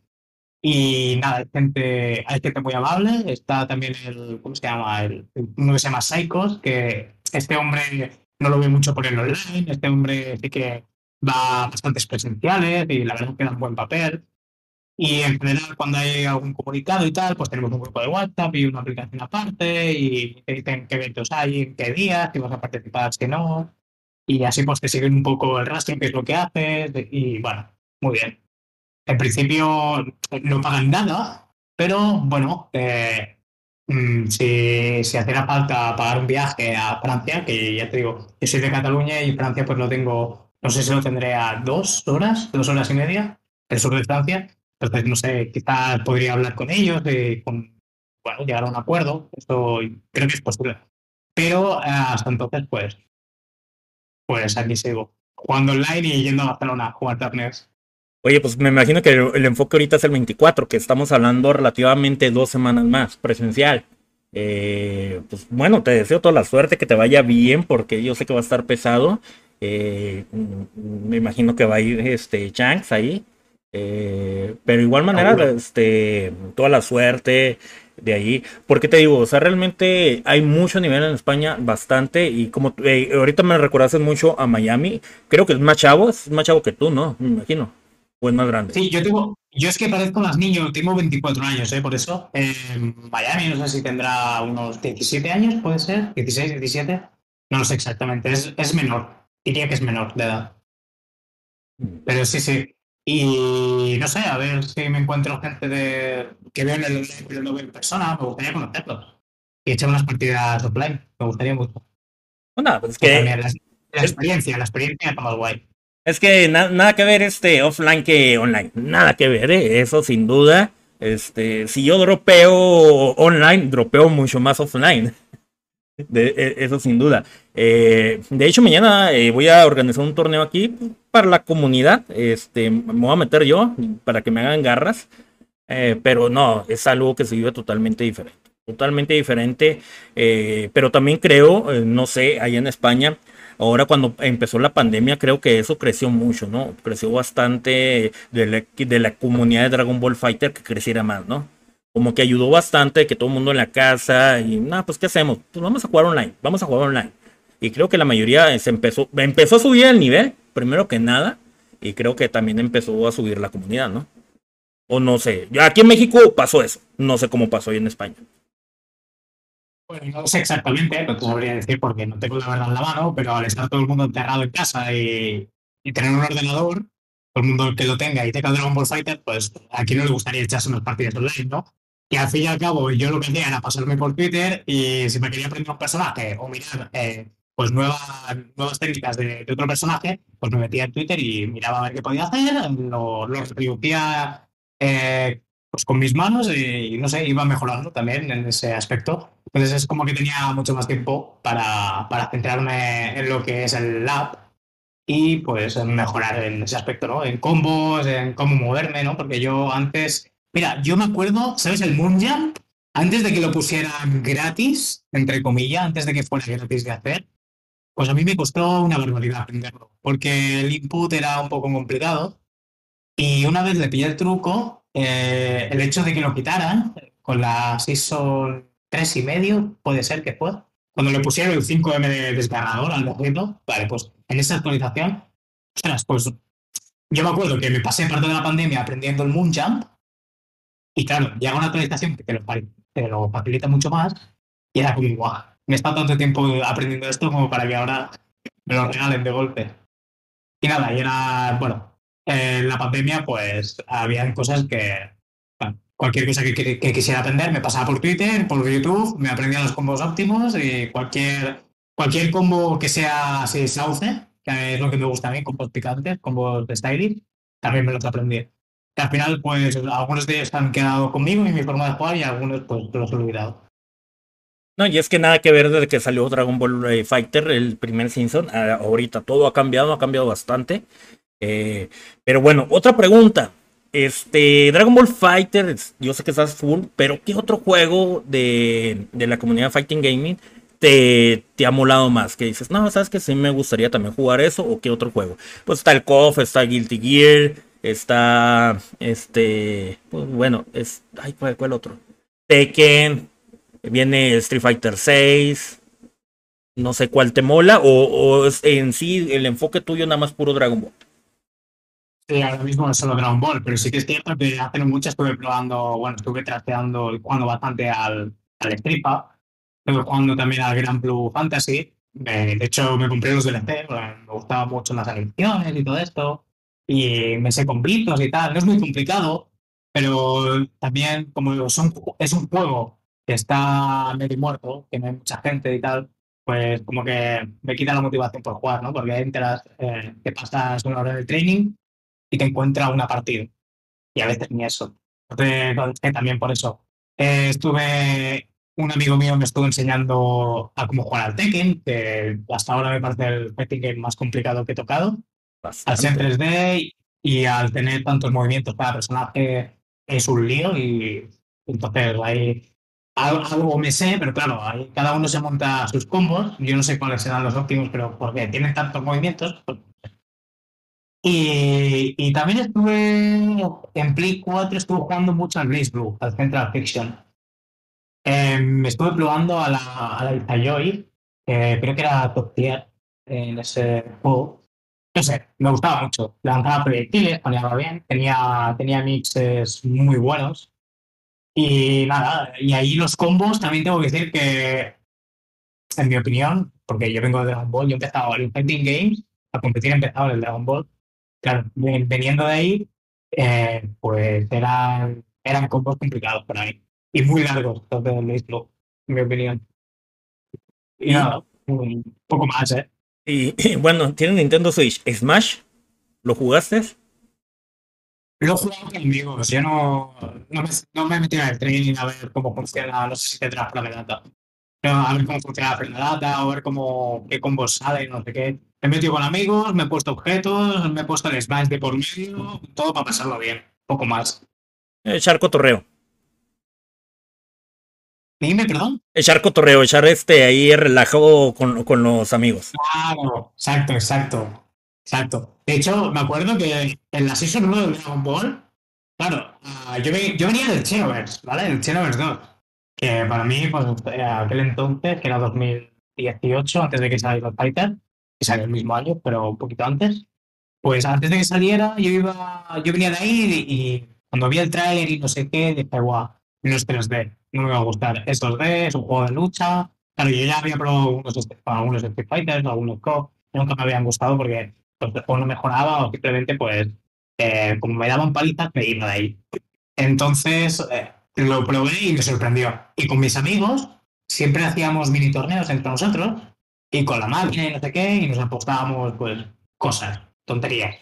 y nada, hay gente, hay gente muy amable. Está también el, ¿cómo se llama? El, uno que se llama Psychos, que este hombre no lo ve mucho por el online. Este hombre sí que va a bastantes presenciales y la verdad es que da un buen papel. Y en general, cuando hay algún comunicado y tal, pues tenemos un grupo de WhatsApp y una aplicación aparte y te dicen qué eventos hay, en qué días, si vas a participar, si no. Y así pues te siguen un poco el rastro, qué es lo que haces y bueno, muy bien en principio no pagan nada, pero bueno, eh, mm, si, si hiciera falta pagar un viaje a Francia, que ya te digo, yo soy de Cataluña y Francia pues lo tengo, no sé si lo tendré a dos horas, dos horas y media, el sur de Francia. Entonces, no sé, quizás podría hablar con ellos y con, bueno, llegar a un acuerdo. Esto creo que es posible. Pero eh, hasta entonces, pues, pues aquí sigo, jugando online y yendo a Barcelona a jugar torneos. Oye, pues me imagino que el, enfoque ahorita es el 24, que estamos hablando relativamente dos semanas más, presencial. Eh, pues bueno, te deseo toda la suerte, que te vaya bien, porque yo sé que va a estar pesado. Eh, me imagino que va a ir este Shanks ahí. Eh, pero igual manera, este, toda la suerte de ahí. Porque te digo, o sea, realmente hay mucho nivel en España, bastante. Y como ahorita me recordaste mucho a Miami, creo que es más chavo, es más chavo que tú, ¿no? Me imagino es más grande? Sí, yo tengo, yo es que parezco más niño, tengo 24 años, ¿eh? por eso. En Miami no sé si tendrá unos 17 años, puede ser, 16, 17. No lo sé exactamente, es, es menor, diría que es menor de edad. Pero sí, sí. Y no sé, a ver si me encuentro gente de, que veo en el online pero no veo en persona, me gustaría conocerlos. Y echar unas partidas offline, me gustaría mucho. Bueno, pues que... La, la, experiencia, la experiencia está más guay. Es que nada que ver este offline que online. Nada que ver, ¿eh? eso sin duda. Este, si yo dropeo online, dropeo mucho más offline. E, eso sin duda. Eh, de hecho, mañana eh, voy a organizar un torneo aquí para la comunidad. Este, me voy a meter yo para que me hagan garras. Pero no, es algo que se vive totalmente diferente. Totalmente diferente. Pero también creo, no sé, allá en España, ahora cuando empezó la pandemia, creo que eso creció mucho, ¿no? Creció bastante de la, comunidad de Dragon Ball Fighter que creciera más, ¿no? Como que ayudó bastante que todo el mundo en la casa y, nada, pues ¿qué hacemos? Pues vamos a jugar online, vamos a jugar online. Y creo que la mayoría se empezó, empezó a subir el nivel, primero que nada, y creo que también empezó a subir la comunidad, ¿no? O no sé, aquí en México pasó eso, no sé cómo pasó ahí en España. Bueno, no sé exactamente, no te sabría decir porque no tengo la verdad en la mano, pero al estar todo el mundo enterrado en casa y, tener un ordenador, todo el mundo que lo tenga y tenga Dragon Ball Fighter, pues a quién no le gustaría echarse unas partidas online, ¿no? Y al fin y al cabo, yo lo que hacía era pasarme por Twitter y si me quería aprender un personaje o mirar eh, pues nuevas, nuevas técnicas de, otro personaje, pues me metía en Twitter y miraba a ver qué podía hacer, lo, lo reproducía eh, pues con mis manos y, no sé, iba mejorando también en ese aspecto. Entonces es como que tenía mucho más tiempo para, para centrarme en lo que es el lab y pues mejorar en ese aspecto, ¿no? En combos, en cómo moverme, ¿no? Porque yo antes, mira, yo me acuerdo, ¿sabes? El Moonjump, antes de que lo pusieran gratis, entre comillas, antes de que fuera gratis de hacer, pues a mí me costó una barbaridad aprenderlo, porque el input era un poco complicado. Y una vez le pillé el truco, eh, el hecho de que lo quitaran con la Season 3 y medio, puede ser que fue, cuando le pusieron el 5M de desgarrador al decirlo, vale, pues en esa actualización, pues yo me acuerdo que me pasé parte de la pandemia aprendiendo el Moonjump, y claro, llega una actualización que te lo, te lo facilita mucho más, y era como, guau, me estado tanto tiempo aprendiendo esto como para que ahora me lo regalen de golpe. Y nada, y era, bueno, en la pandemia pues había cosas que, cualquier cosa que, quisiera aprender me pasaba por Twitter, por YouTube, me aprendía los combos óptimos y cualquier, cualquier combo que sea así sauce, que es lo que me gusta a mí, combos picantes, combos de styling, también me los aprendí. Y al final, pues algunos de ellos han quedado conmigo y mi forma de jugar y algunos pues los he olvidado. No, y es que nada que ver desde que salió Dragon Ball eh, Fighter, el primer season, ahorita todo ha cambiado, ha cambiado bastante. Eh, pero bueno, otra pregunta. Este, Dragon Ball Fighter, yo sé que estás full, pero ¿qué otro juego de, la comunidad Fighting Gaming te, te, ha molado más? Que dices, no, sabes que sí me gustaría también jugar eso, o qué otro juego. Pues está el KOF, está Guilty Gear, está este, pues bueno, es, ay, ¿cuál, otro? Tekken, Viene Street Fighter 6. No sé cuál te mola. O, en sí el enfoque tuyo nada más puro Dragon Ball. Sí, ahora mismo es solo Dragon Ball, pero sí que es cierto que hace mucho estuve probando, bueno, estuve trasteando y jugando bastante al, al Stripa, estuve jugando también al Grand Blue Fantasy, de hecho me compré los DLC, me gustaban mucho las animaciones y todo esto, y me sé conflictos y tal, no es muy complicado, pero también como son, es un juego que está medio muerto, que no hay mucha gente y tal, pues como que me quita la motivación por jugar, ¿no? Porque entras, eh, te pasas una hora de training y te encuentra una partida. Y a veces ni eso. Entonces, también por eso. Eh, estuve, un amigo mío me estuvo enseñando a cómo jugar al Tekken, que hasta ahora me parece el game más complicado que he tocado. Al ser 3D y al tener tantos movimientos para personaje es un lío y entonces ahí algo, me sé, pero claro, cada uno se monta sus combos. Yo no sé cuáles serán los óptimos, pero porque tienen tantos movimientos. Pues, y, también estuve en Play 4, estuve jugando mucho al Blaze Blue, al Central Fiction. Eh, me estuve probando a la, a la creo que era top tier en ese juego. No sé, me gustaba mucho. Lanzaba proyectiles, ponía bien, tenía, tenía mixes muy buenos. Y nada, y ahí los combos también tengo que decir que, en mi opinión, porque yo vengo de Dragon Ball, yo he empezado en Fighting Games, a competir he empezado en el Dragon Ball. Claro, veniendo de ahí, eh, pues eran, eran combos complicados para mí. Y muy largos, entonces en mi opinión. Y nada, un poco más, ¿eh? Y, bueno, tiene Nintendo Switch. ¿Smash? ¿Lo jugaste? Lo he jugado con amigos, yo no, no, me, no me he metido en el training a ver cómo funciona, no sé si tendrás la data. A ver cómo funciona la data, o ver cómo, qué combos salen, no sé qué. Me he metido con amigos, me he puesto objetos, me he puesto el smash de por medio, todo para pasarlo bien, poco más. Echar cotorreo. Dime, perdón. Echar cotorreo, echar este ahí relajo con, con los amigos. Claro, exacto, exacto. Exacto. De hecho, me acuerdo que en la Season 1 de Dragon Ball, claro, uh, yo, yo, venía del Xenoverse, ¿vale? Del Xenoverse 2. Que para mí, pues, aquel entonces, que era 2018, antes de que saliera el Fighter, que salió el mismo año, pero un poquito antes, pues antes de que saliera, yo iba, yo venía de ahí y, cuando vi el trailer y no sé qué, dije, guau, no es 3D, no me va a gustar. Es 2D, es un juego de lucha. Claro, yo ya había probado algunos, algunos Street Fighters, algunos Co, nunca me habían gustado porque pues, juego no mejoraba o simplemente, pues, eh, como me daban palitas, me iba de ahí. Entonces, eh, lo probé y me sorprendió. Y con mis amigos, siempre hacíamos mini torneos entre nosotros y con la máquina y no sé qué, y nos apostábamos, pues, cosas, tonterías,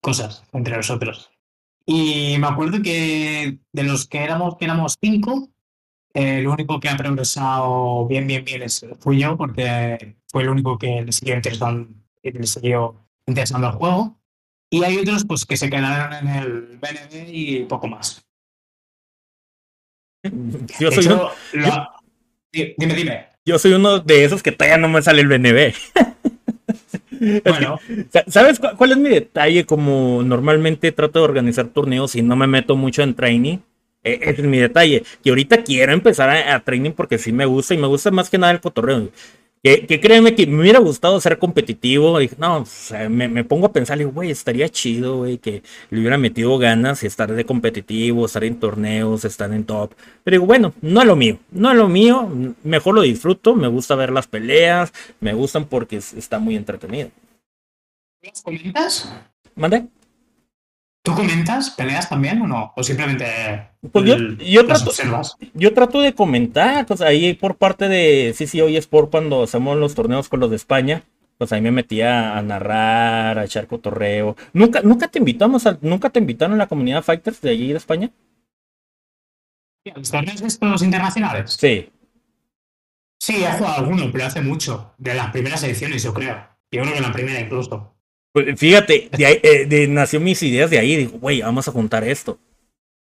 cosas entre nosotros. Y me acuerdo que de los que éramos, que éramos cinco, el único que ha progresado bien, bien, bien es, fui yo, porque fue el único que le siguió interesando, le siguió interesando el juego. Y hay otros pues que se quedaron en el BNB y poco más. Yo soy uno... Dime, dime. Yo soy uno de esos que todavía no me sale el BNB. Bueno. ¿Sabes cuál es mi detalle? Como normalmente trato de organizar torneos y no me meto mucho en training. E, ese es mi detalle. Que ahorita quiero empezar a, training porque sí me gusta y me gusta más que nada el cotorreo. Que, que créeme que me hubiera gustado ser competitivo. Y, no, me, pongo a pensar, güey, estaría chido, güey, que le hubiera metido ganas y estar de competitivo, estar en torneos, estar en top. Pero digo, bueno, no es lo mío, no es lo mío. Mejor lo disfruto, me gusta ver las peleas, me gustan porque está muy entretenido. ¿Comentas? ¿Mande? ¿Tú comentas peleas también o no? ¿O simplemente pues yo, trato, yo trato de comentar, pues ahí por parte de sí, sí, hoy es por cuando hacemos los torneos con los de España, pues ahí me metía a narrar, a echar cotorreo. ¿Nunca, nunca te invitamos a, nunca te invitaron a la comunidad Fighters de allí de España? ¿Los torneos estos internacionales? Sí. Sí, he jugado alguno, pero hace mucho. De las primeras ediciones, yo creo. Yo creo que la primera incluso. Pues fíjate, de eh, nació mis ideas de ahí. Digo, güey, vamos a juntar esto.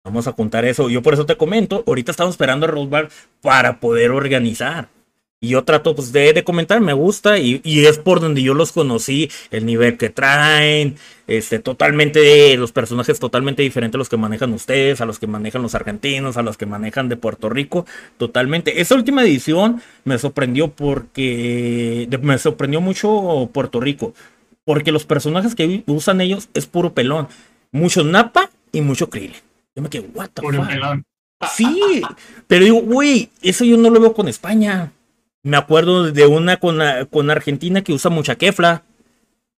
Vamos a juntar eso. Yo por eso te comento. Ahorita estamos esperando a Rosebar para poder organizar. Y yo trato pues, de, de comentar, me gusta. Y, y, es por donde yo los conocí. El nivel que traen. Este, totalmente. Los personajes totalmente diferentes a los que manejan ustedes. A los que manejan los argentinos. A los que manejan de Puerto Rico. Totalmente. Esa última edición me sorprendió porque. Me sorprendió mucho Puerto Rico. Porque los personajes que usan ellos es puro pelón. Mucho Napa y mucho Krillin. Yo me quedé, what the puro Pelón. Sí, pero digo, güey, eso yo no lo veo con España. Me acuerdo de una con, con Argentina que usa mucha kefla.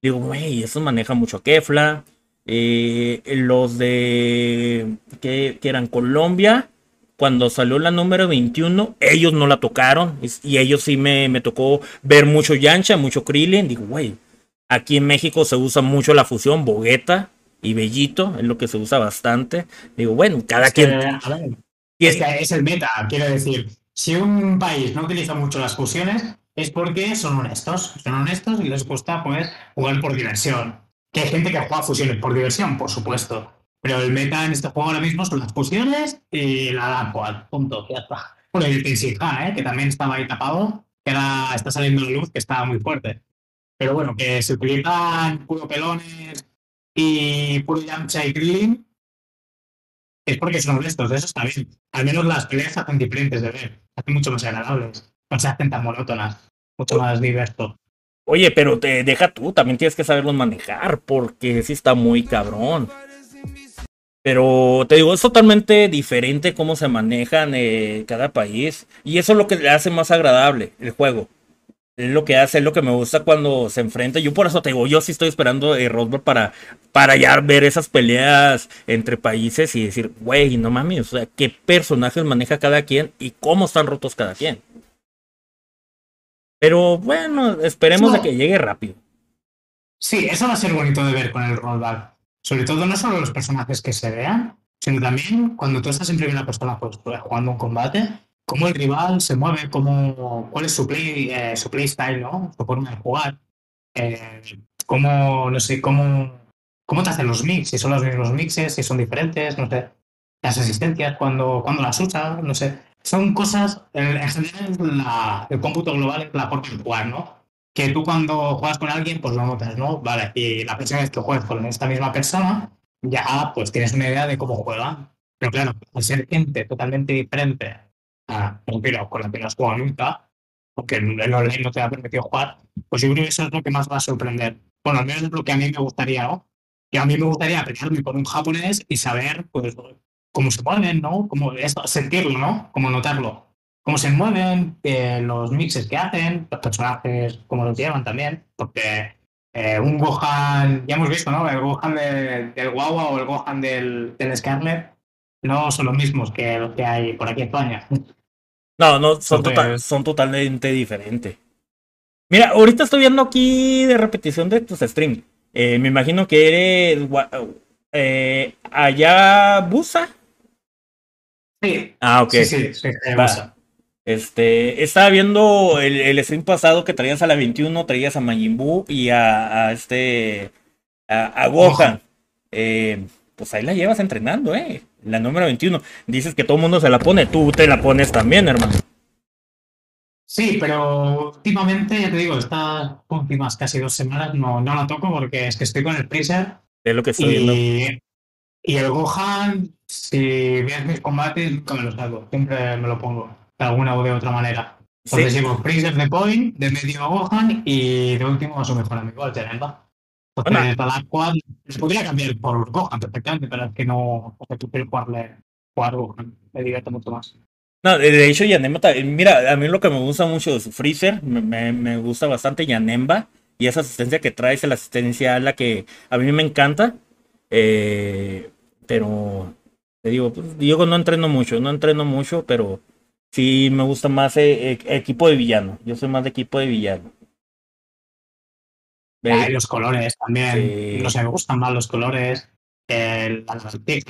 Digo, güey, eso maneja mucho kefla. Eh, los de que, que, eran Colombia, cuando salió la número 21, ellos no la tocaron. Y, ellos sí me, me, tocó ver mucho Yancha, mucho Krillin. Digo, güey, Aquí en México se usa mucho la fusión Bogueta y Bellito, es lo que se usa bastante. Digo, bueno, cada quien. es que es el meta, quiero decir. Si un país no utiliza mucho las fusiones, es porque son honestos. Son honestos y les gusta pues, jugar por diversión. Que hay gente que juega fusiones por diversión, por supuesto. Pero el meta en este juego ahora mismo son las fusiones y la cual punto, ya está. Bueno, y el ¿eh? que también estaba ahí tapado, que ahora está saliendo la luz, que estaba muy fuerte. Pero bueno, que se utilizan puro pelones y puro Yamcha y Krillin es porque son honestos, eso está bien. Al menos las peleas hacen diferentes de ver, hacen mucho más agradables, no se hacen tan monótonas, mucho más diverso. Oye, pero te deja tú, también tienes que saberlos manejar, porque sí está muy cabrón. Pero te digo, es totalmente diferente cómo se manejan eh, cada país. Y eso es lo que le hace más agradable el juego es lo que hace, es lo que me gusta cuando se enfrenta. Yo por eso te digo, yo sí estoy esperando eh, para, para ya ver esas peleas entre países y decir, güey, no mames, o sea, qué personajes maneja cada quien y cómo están rotos cada quien. Pero bueno, esperemos a que llegue rápido. Sí, eso va a ser bonito de ver con el rollback. Sobre todo no solo los personajes que se vean, sino también cuando tú estás en primera persona pues, jugando un combate, cómo el rival se mueve, cómo, cuál es su play, eh, su play style, ¿no? Su forma de jugar. Eh, cómo, no sé, cómo, cómo te hacen los mix, si son los mismos mixes, si son diferentes, no sé. las asistencias, cuando, cuando las usa, no sé. Son cosas, en, general, la, el cómputo global es la forma de jugar, ¿no? Que tú cuando juegas con alguien, pues lo notas, ¿no? Vale, y la próxima vez que juegues con esta misma persona, ya pues tienes una idea de cómo juega. Pero claro, al ser gente totalmente diferente a, con la que no has jugado nunca, porque el online no te ha permitido jugar, pues yo creo que eso es lo que más va a sorprender. Bueno, al menos es lo que a mí me gustaría, ¿no? Y a mí me gustaría pelearme con un japonés y saber, pues, cómo se mueven, ¿no? Cómo sentirlo, ¿no? Cómo notarlo. Cómo se mueven, eh, los mixes que hacen, los personajes, cómo los llevan también. Porque eh, un Gohan, ya hemos visto, ¿no? El Gohan del Wawa o el Gohan del, del Scarlet no son los mismos que los que hay por aquí en España. No, no, son, total, son totalmente diferentes. Mira, ahorita estoy viendo aquí de repetición de tus streams. Eh, me imagino que eres eh, allá Busa. Sí. Ah, ok. Sí, sí, sí, Este, estaba viendo el, el, stream pasado que traías a la 21, traías a Majin y a, a este a, Gohan. Eh, pues ahí la llevas entrenando, eh. La número 21. Dices que todo el mundo se la pone, tú te la pones también, hermano. Sí, pero últimamente, ya te digo, estas últimas casi dos semanas no, no la toco porque es que estoy con el Freezer. Es lo que estoy y, viendo. Y el Gohan, si ves mis combates, nunca me lo salgo. Siempre me lo pongo de alguna o de otra manera. Entonces ¿Sí? llevo Freezer de Point, de medio Gohan y de último a su mejor amigo, el Tenemba. Bueno. la cual se podría cambiar por Gohan perfectamente, pero es que no, porque tú quieres jugarle, jugar Gohan, me divierte mucho más. No, de hecho, Yanemba, mira, a mí lo que me gusta mucho de su Freezer, me, me gusta bastante Yanemba y esa asistencia que trae es la asistencia a la que a mí me encanta. Eh, pero te digo, pues, Diego no entreno mucho, no entreno mucho, pero sí me gusta más eh, eh, equipo de villano. Yo soy más de equipo de villano. Ah, los colores también. Sí. No sé, me gustan más los colores el,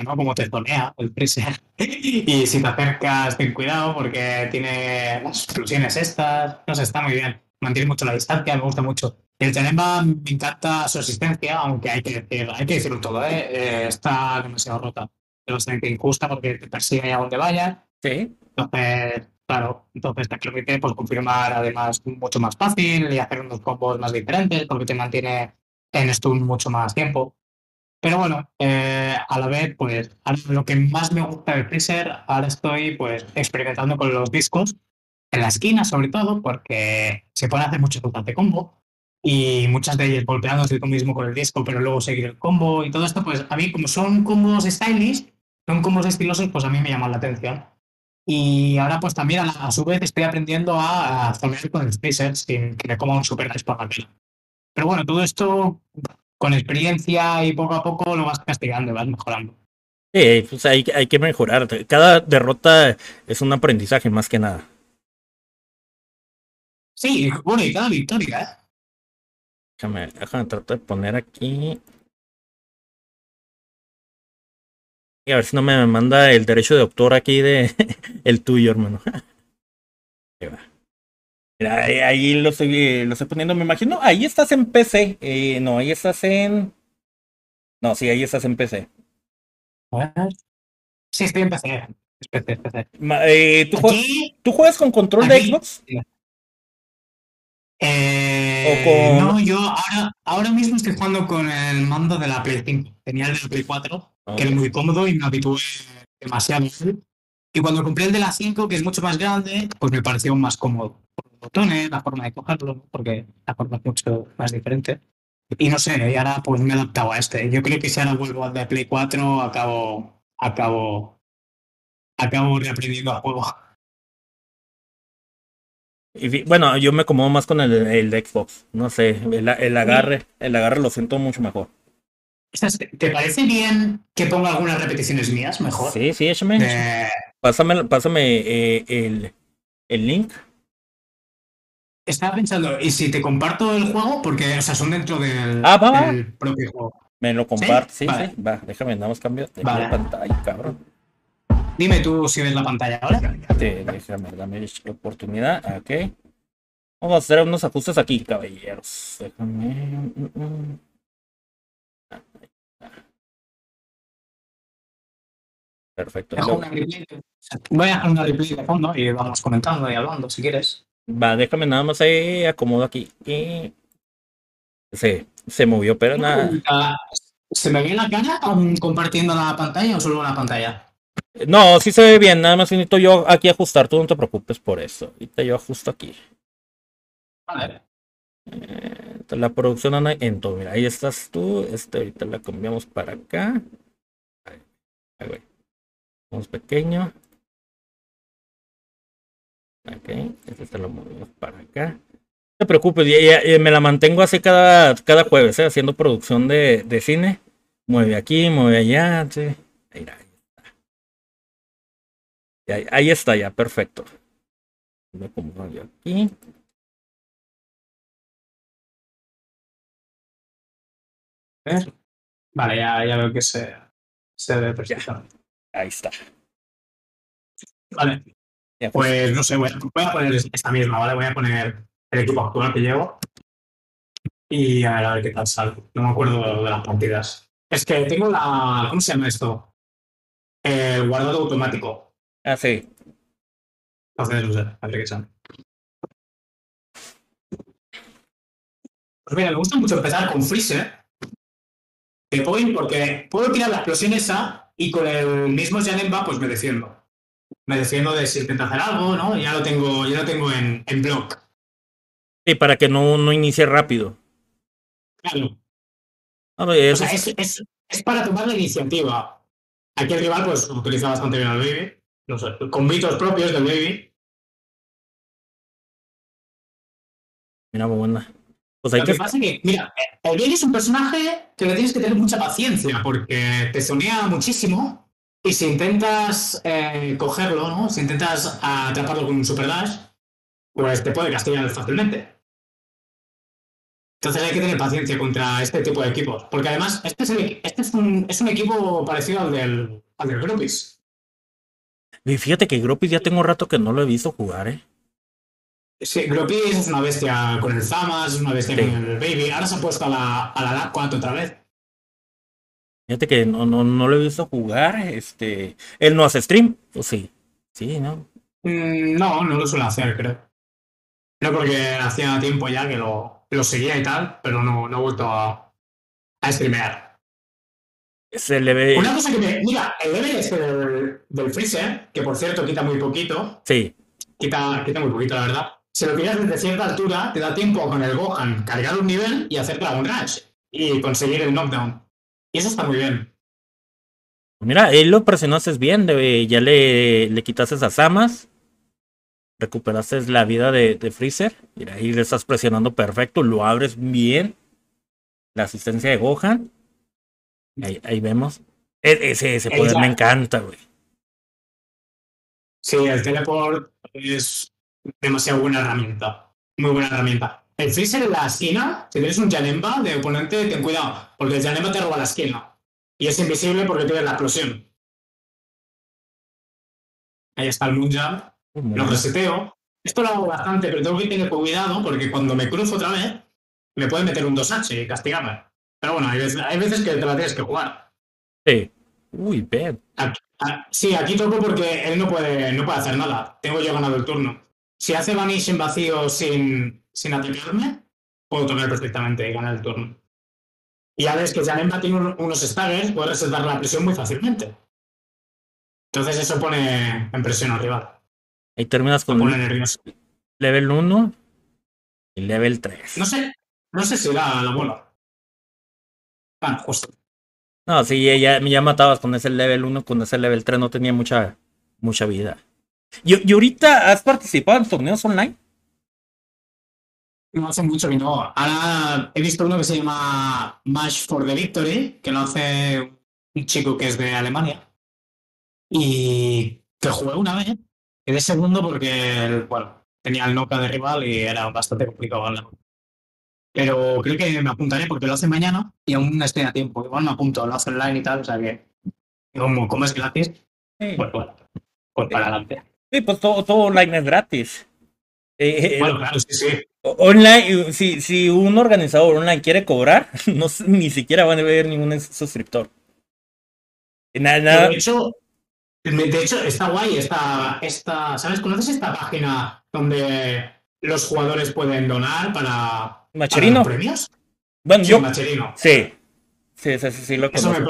¿no? Como te zonea el freezer. y si te acercas, ten cuidado porque tiene las explosiones estas. No sé, está muy bien. Mantiene mucho la distancia, me gusta mucho. El Tenemba me encanta su asistencia, aunque hay que, decir, hay que decirlo todo, ¿eh? Eh, está demasiado rota. Es bastante injusta porque te persigue a donde vayas. Sí. Entonces, claro, entonces te permite pues, confirmar además mucho más fácil y hacer unos combos más diferentes porque te mantiene en stun mucho más tiempo. Pero bueno, eh, a la vez, pues lo que más me gusta del Freezer, ahora estoy pues experimentando con los discos, en la esquina sobre todo, porque se pueden hacer muchos rutas de combo y muchas de ellas golpeándose tú mismo con el disco, pero luego seguir el combo y todo esto, pues a mí como son combos stylish, son combos estilosos, pues a mí me llaman la atención. Y ahora pues también a, la, a su vez estoy aprendiendo a, a zonear con el Freezer sin que me coma un super nice por la pila. Pero bueno, todo esto con experiencia y poco a poco lo vas castigando y vas mejorando. Sí, pues hay, hay que mejorar. Cada derrota es un aprendizaje más que nada. Sí, bueno, y cada victoria, ¿eh? Déjame, déjame tratar de poner aquí. A ver si no me manda el derecho de autor aquí de el tuyo, hermano. Ahí va. Mira, ahí lo estoy, lo estoy poniendo, me imagino. Ahí estás en PC. Eh, no, ahí estás en. No, sí, ahí estás en PC. Sí, estoy en PC. Es PC, PC. Eh, ¿tú, juegas, ¿tú, juegas, con control de Xbox? Eh, con... No, yo ahora, ahora mismo estoy jugando con el mando de la Play 5. Tenía el de la Play 4, okay. que era muy cómodo y me habitué demasiado. Y cuando compré el de la 5, que es mucho más grande, pues me pareció más cómodo. Por los botones, la forma de cogerlo, porque la forma es mucho más diferente. Y no sé, y ahora pues me he adaptado a este. Yo creo que si ahora vuelvo al de Play 4, acabo, acabo, acabo reaprendiendo al juego. Y, bueno, yo me acomodo más con el, el de Xbox. No sé, el, el agarre, el agarre lo siento mucho mejor. ¿Te parece bien que ponga algunas repeticiones mías mejor? Sí, sí, échame. Eh... Pásame, pásame eh, el, el link. Estaba pensando, ¿y si te comparto el juego? Porque, o sea, son dentro del, ah, va, va. del propio juego. Me lo comparto, sí, sí, vale. sí, Va, déjame, nada más cambio de vale. pantalla, cabrón. Dime tú si ves la pantalla ahora. Sí, déjame, dame la oportunidad. Ok. Vamos a hacer unos ajustes aquí, caballeros. Déjame. Mm, mm. Perfecto. Dejo una replay. Voy a dejar una replay de fondo y vamos comentando y hablando si quieres. Va, déjame nada más ahí, acomodo aquí. Y... Sí, se movió, pero nada. ¿Se me ve la cara compartiendo la pantalla o solo la pantalla? No, sí se ve bien, nada más necesito yo aquí ajustar, tú no te preocupes por eso. Ahorita yo ajusto aquí. Vale. Eh, la producción anda en todo. Mira, ahí estás tú. Este ahorita la cambiamos para acá. Ahí, ahí, güey. Vamos pequeño. Ok, este te lo movemos para acá. No te preocupes, ya, ya- ya me la mantengo así cada, cada jueves, ¿eh? haciendo producción de, de cine. Mueve aquí, mueve allá. Sí. Ahí, ahí Ahí, ahí está ya, perfecto. Acomodo aquí. Ver. Vale, ya, ya veo que se, se ve perfectamente. Ahí está. Vale, Ya, pues, pues no sé, voy a, voy a poner esta misma, ¿vale? Voy a poner el equipo actual que llevo. Y a ver, a ver qué tal sale. No me acuerdo de las partidas. Es que tengo la. ¿Cómo se llama esto? El guardado automático. Ah, sí. No sé, a ver qué sale. Pues mira, me gusta mucho empezar con Freezer. Que puedo, porque puedo tirar la explosión esa y con el mismo Janemba pues me defiendo. Me defiendo de si intenta hacer algo, ¿no? Ya lo tengo, ya lo tengo en, en block. Sí, para que no, no inicie rápido. Claro. A ver, O sea, es, es, es para tomar la iniciativa. Aquí el rival pues utiliza bastante bien al Baby. No sé, con mitos propios del Baby. Mira, buena. Pues hay Lo que. que pasa es que, mira, el Baby es un personaje que le tienes que tener mucha paciencia porque te sonea muchísimo y si intentas eh, cogerlo, ¿no? Si intentas atraparlo con un Super Dash, pues te puede castigar fácilmente. Entonces hay que tener paciencia contra este tipo de equipos. Porque además, este es, el- este es, un, es un equipo parecido al del, al del Gropis. Y fíjate que Gropis ya tengo rato que no lo he visto jugar, ¿eh? Sí, Gropis es una bestia con el Zamas, es una bestia Sí. con el Baby. Ahora se ha puesto a la, a la 4 otra vez. Fíjate que no, no, no lo he visto jugar. Este. Él no hace stream. ¿O sí? Sí, ¿no? Mm, No, no lo suele hacer, creo. No, porque hacía tiempo ya que lo, lo seguía y tal, pero no, no he vuelto a, a streamear. Se le ve. Una cosa que me. Mira, el level este del, del Freezer, que por cierto quita muy poquito, Sí. quita, quita muy poquito, la verdad. Si lo tiras desde cierta altura, te da tiempo con el Gohan cargar un nivel y hacer Dragon Rush y conseguir el knockdown. Y eso está muy bien. Mira, él lo presionaste bien. de- ya le, le quitaste a Samas. Recuperaste la vida de, de Freezer. Mira, ahí le estás presionando perfecto. Lo abres bien. La asistencia de Gohan. Ahí, ahí vemos. E- Ese, ese poder me encanta, güey. Sí, el teleport es demasiado buena herramienta. Muy buena herramienta. El freezer en la esquina, si tienes un Janemba de oponente, ten cuidado, porque el Janemba te roba la esquina. Y es invisible porque tienes la explosión. Ahí está el Moonjump. Lo reseteo. Esto lo hago bastante, pero tengo que tener cuidado porque cuando me cruzo otra vez, me puede meter un 2H y castigarme. Pero bueno, hay veces, hay veces que te la tienes que jugar. Sí. Uy. Aquí- ah, sí, aquí toco porque él no puede, no puede hacer nada. Tengo yo ganado el turno. Si hace vanish en vacío sin, sin atacarme, puedo tocar perfectamente y ganar el turno. Y ya ves que Janemba tiene un- unos staggers, puede resetar la presión muy fácilmente. Entonces eso pone en presión al rival. Ahí terminas con pone nervioso. level 1 y level 3. No sé, no sé si da la bola. Ah, justo. No, sí, ya, ya, matabas con ese level 1, con ese level 3 no tenía mucha, mucha vida. ¿Y, y ahorita has participado en torneos online? No hace mucho que no. Ahora he visto uno que se llama Match for the Victory, que lo hace un chico que es de Alemania. Y que jugué una vez. Quedé segundo porque, el- bueno, tenía el Noca de rival y era bastante complicado ganarlo. Pero creo que me apuntaré porque lo hace mañana y aún estoy a tiempo. Igual me apunto, lo hace online y tal, o sea que como, como es gratis, Sí, pues bueno, pues para adelante. Sí, pues todo, todo online es gratis. Eh, eh, Bueno, claro, sí, sí. online, si, si un organizador online quiere cobrar, no, ni siquiera van a ver ningún suscriptor. Nada, nada, de hecho, De hecho, está guay esta, esta, ¿sabes? ¿Conoces esta página donde los jugadores pueden donar para, ¿Macherino? premios? Bueno, Sí, yo. Macherino. Sí. Sí, sí, sí, sí, lo Eso me,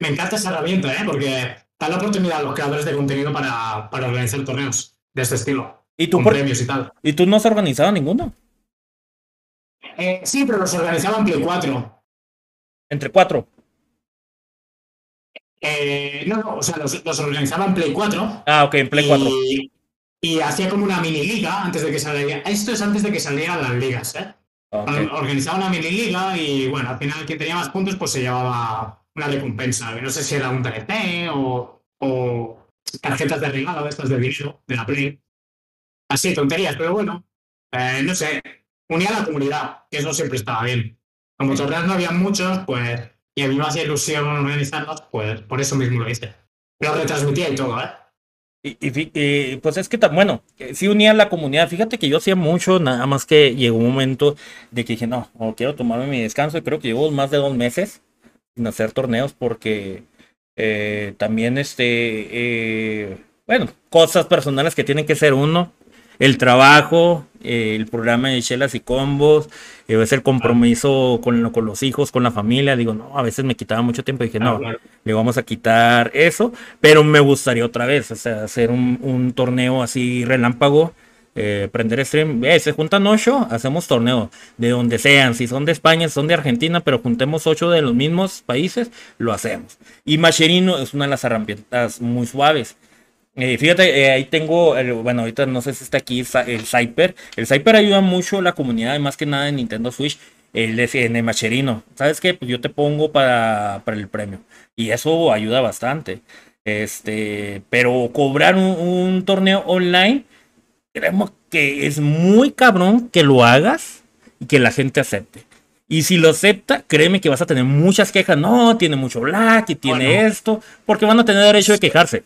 me encanta esa herramienta, ¿eh? Porque da la oportunidad a los creadores de contenido para, para organizar torneos de este estilo, ¿Y tú, con por- premios y tal. ¿Y tú no has organizado ninguno? Eh, sí, pero los organizaban Play 4. Entre cuatro. Eh, no, no, o sea, los, los organizaban Play 4. Ah, ok, en Play 4. y, y hacía como una mini liga antes de que saliera. Esto es antes de que salieran las ligas, ¿eh? Ok. Organizaba una mini liga y bueno, al final quien tenía más puntos pues se llevaba una recompensa. No sé si era un TNT o, o tarjetas de regalo de estas de dinero de la Play. Así, tonterías, pero bueno, eh, no sé, unía a la comunidad, que eso siempre estaba bien. Como torneos no había muchos, pues, y a mí me hacía ilusión organizarlos, pues por eso mismo lo hice. Lo retransmitía y todo, ¿eh? Y, pues es que, bueno, eh, sí unía la comunidad. Fíjate que yo hacía mucho, nada más que llegó un momento de que dije, no, no quiero tomarme mi descanso. Y creo que llevo más de dos meses sin hacer torneos porque eh, también, este, eh, bueno, cosas personales que tienen que ser uno. El trabajo, eh, el programa de chelas y combos, eh, es el compromiso con, con los hijos, con la familia. Digo, no, a veces me quitaba mucho tiempo y dije, no, Claro. le vamos a quitar eso, pero me gustaría otra vez, o sea, hacer un, un torneo así relámpago, eh, prender stream, eh, se juntan ocho, hacemos torneo, de donde sean, si son de España, si son de Argentina, pero juntemos ocho de los mismos países, lo hacemos. Y Macherino es una de las herramientas muy suaves. Eh, fíjate, eh, ahí tengo, el- bueno, ahorita no sé si está aquí el Cyper. El Cyper ayuda mucho a la comunidad, más que nada en Nintendo Switch, el, en el Macherino. ¿Sabes qué? Pues yo te pongo para, para el premio. Y eso ayuda bastante. Este, pero cobrar un, un torneo online, creemos que es muy cabrón que lo hagas y que la gente acepte. Y si lo acepta, créeme que vas a tener muchas quejas. No, tiene mucho lag y tiene Bueno. esto, porque van a tener derecho de quejarse.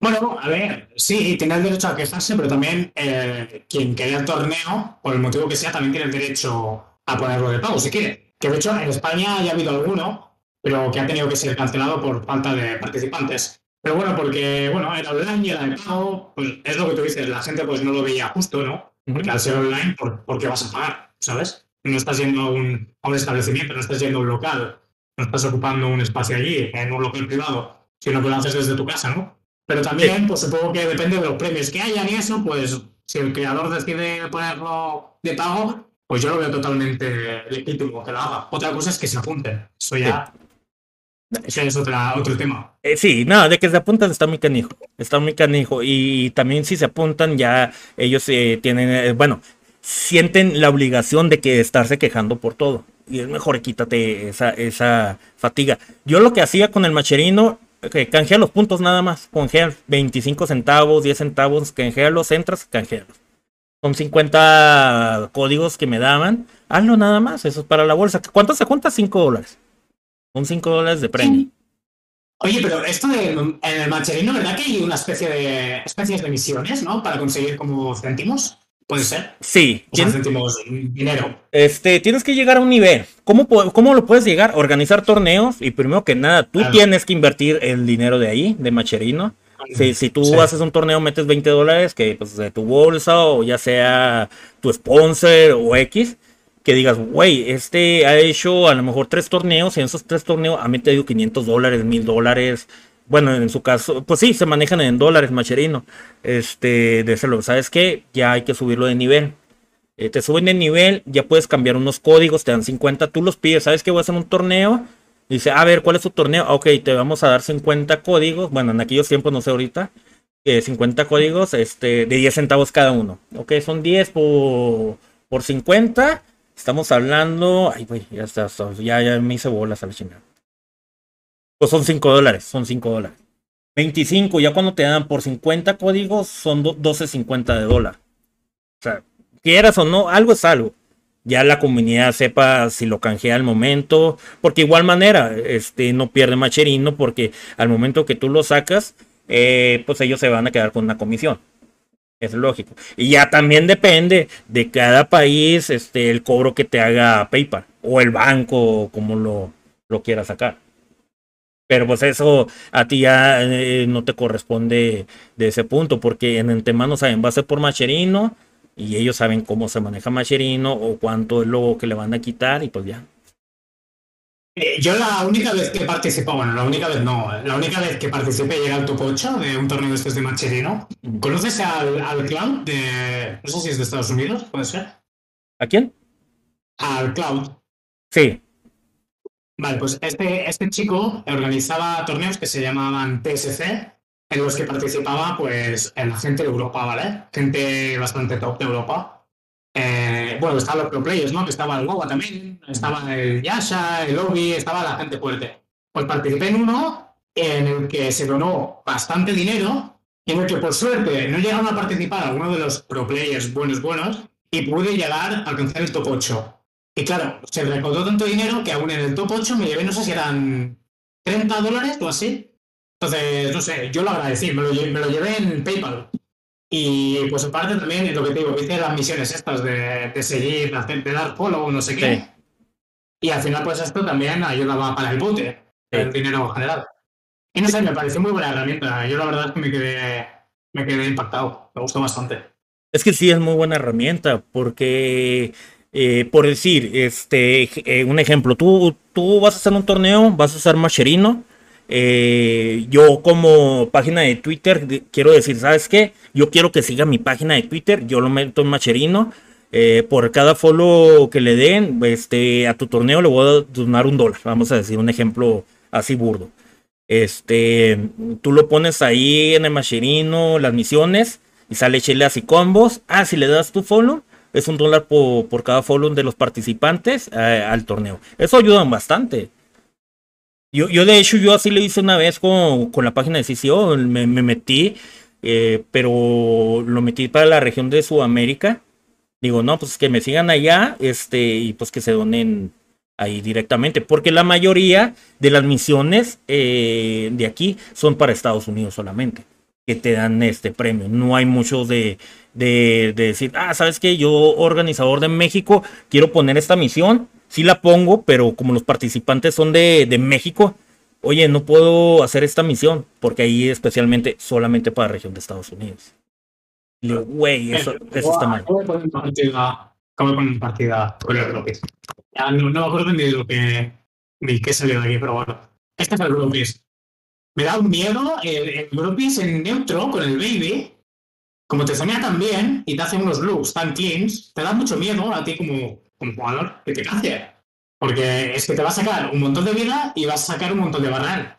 Bueno, a ver, sí, tiene el derecho a quejarse, pero también eh, quien quería el torneo, por el motivo que sea, también tiene el derecho a ponerlo de pago si quiere. Que de hecho en España ya ha habido alguno, pero que ha tenido que ser cancelado por falta de participantes. Pero bueno, porque bueno, era online y era de pago, pues es lo que tú dices, la gente pues no lo veía justo, ¿no? Porque al ser online, ¿por, por qué vas a pagar? ¿Sabes? No estás yendo a un, a un establecimiento, no estás yendo a un local, no estás ocupando un espacio allí, en un local privado, sino que lo haces desde tu casa, ¿no? Pero también, pues supongo que depende de los premios que hayan y eso, pues si el creador decide ponerlo de pago, pues yo lo veo totalmente legítimo que lo haga. Otra cosa es que se apunten. Eso ya. Eso es otra, otro tema. Eh, sí, nada, de que se apuntan está muy canijo. Está muy canijo. Y también si se apuntan, ya ellos eh, tienen, eh, bueno, sienten la obligación de que estarse quejando por todo. Y es mejor quítate esa, esa fatiga. Yo lo que hacía con el macherino, que canjea los puntos nada más. Canjea 25 centavos, 10 centavos, canjealos, entras, canjealos. Son 50 códigos que me daban. Hazlo nada más, eso es para la bolsa. ¿Cuánto se junta? 5 dólares. Son 5 dólares de premio. Oye, pero esto de, en el mancherino, ¿verdad que hay una especie de especies de misiones, ¿no? Para conseguir como céntimos. Puede ser. Sí, O sea, dinero. este, tienes que llegar a un nivel. ¿Cómo, ¿Cómo lo puedes llegar? Organizar torneos y primero que nada, tú Claro. tienes que invertir el dinero de ahí, de Macherino. Si, si tú Sí. haces un torneo, metes 20 dólares, que pues de tu bolsa o ya sea tu sponsor o X, que digas, güey, este ha hecho a lo mejor tres torneos y en esos tres torneos ha metido 500 dólares, 1000 dólares. Bueno, en su caso, pues sí, se manejan en dólares, Macherino. Este, de lo ¿sabes qué? Ya hay que subirlo de nivel. Eh, te suben de nivel, ya puedes cambiar unos códigos, te dan 50, tú los pides, ¿sabes que voy a hacer un torneo? Dice, a ver, ¿cuál es tu torneo? Ok, te vamos a dar 50 códigos, bueno, en aquellos tiempos, no sé ahorita, eh, 50 códigos este, de 10 centavos cada uno. Ok, son 10 por, por 50, estamos hablando, ay, güey, ya está, ya, ya me hice bolas a la chingada. Pues son 5 dólares, son 5 dólares. 25, ya cuando te dan por 50 códigos, son do- 12.50 de dólar. O sea, quieras o no, algo es algo. Ya la comunidad sepa si lo canjea al momento, porque igual manera, este, no pierde Macherino, porque al momento que tú lo sacas, eh, pues ellos se van a quedar con una comisión. Es lógico. Y ya también depende de cada país, este, el cobro que te haga PayPal o el banco, como lo, lo quiera sacar. Pero pues eso a ti ya eh, no te corresponde de ese punto, porque en el tema no saben, va a ser por Macherino y ellos saben cómo se maneja Macherino o cuánto es lo que le van a quitar y pues ya. Eh, yo la única vez que participé, bueno, la única vez no, la única vez que participé llega al top 8 de un torneo de estos de Macherino. ¿Conoces al, al Cloud de, no sé si es de Estados Unidos, puede ser? ¿A quién? Al Cloud. Sí. Vale, pues este, este chico organizaba torneos que se llamaban TSC, en los que participaba pues la gente de Europa, ¿vale? Gente bastante top de Europa. Eh, bueno, estaban los pro players, ¿no? Estaba el Goba también, estaba el Yasha, el Obi, estaba la gente fuerte. Pues participé en uno en el que se donó bastante dinero en el que por suerte no llegaron a participar algunos de los pro players buenos buenos y pude llegar a alcanzar el top 8. Y claro, se recaudó tanto dinero que aún en el top 8 me llevé, no sé si eran 30 dólares o así. Entonces, no sé, yo lo agradecí, me lo, llevé en PayPal. Y pues aparte también, lo que te digo, hice las misiones estas de, seguir, de dar follow, no sé qué. Y al final, pues esto también ayudaba para el bote, el dinero general. Y no sé, me pareció muy buena herramienta. Yo la verdad es que me quedé, me quedé impactado, me gustó bastante. Es que sí, es muy buena herramienta, porque eh, por decir, este, eh, un ejemplo, tú, tú vas a hacer un torneo, vas a usar Macherino. Eh, yo como página de Twitter quiero decir, ¿sabes qué? Yo quiero que siga mi página de Twitter, yo lo meto en Macherino. por cada follow que le den este, a tu torneo le voy a donar un dólar. Vamos a decir un ejemplo así burdo. Este, tú lo pones ahí en el Macherino, las misiones, y sale chileas y combos. Ah, si le das tu follow, es un dólar por, cada follow de los participantes eh, al torneo. Eso ayuda bastante. Yo, yo, de hecho, yo así le hice una vez con, la página de CCO, me, metí, eh, pero lo metí para la región de Sudamérica. Digo, no, pues que me sigan allá, este, y pues que se donen ahí directamente, porque la mayoría de las misiones eh, de aquí son para Estados Unidos solamente que te dan este premio. No hay mucho de, de, decir, ah, ¿sabes qué? Yo, organizador de México, quiero poner esta misión. Sí la pongo, pero como los participantes son de, de México, oye, no puedo hacer esta misión, porque ahí especialmente solamente para la región de Estados Unidos. Y güey, eso, eso está mal. ¿Cómo poner partida, cómo poner partida con el López? no, no, me acuerdo ni de lo que, ni qué salió de aquí, pero bueno. Este es el. Me da un miedo el, el en neutro con el Baby. Como te sonía tan bien y te hace unos looks tan cleans, te da mucho miedo a ti como, como jugador que te cambie. Porque es que te va a sacar un montón de vida y vas a sacar un montón de barral.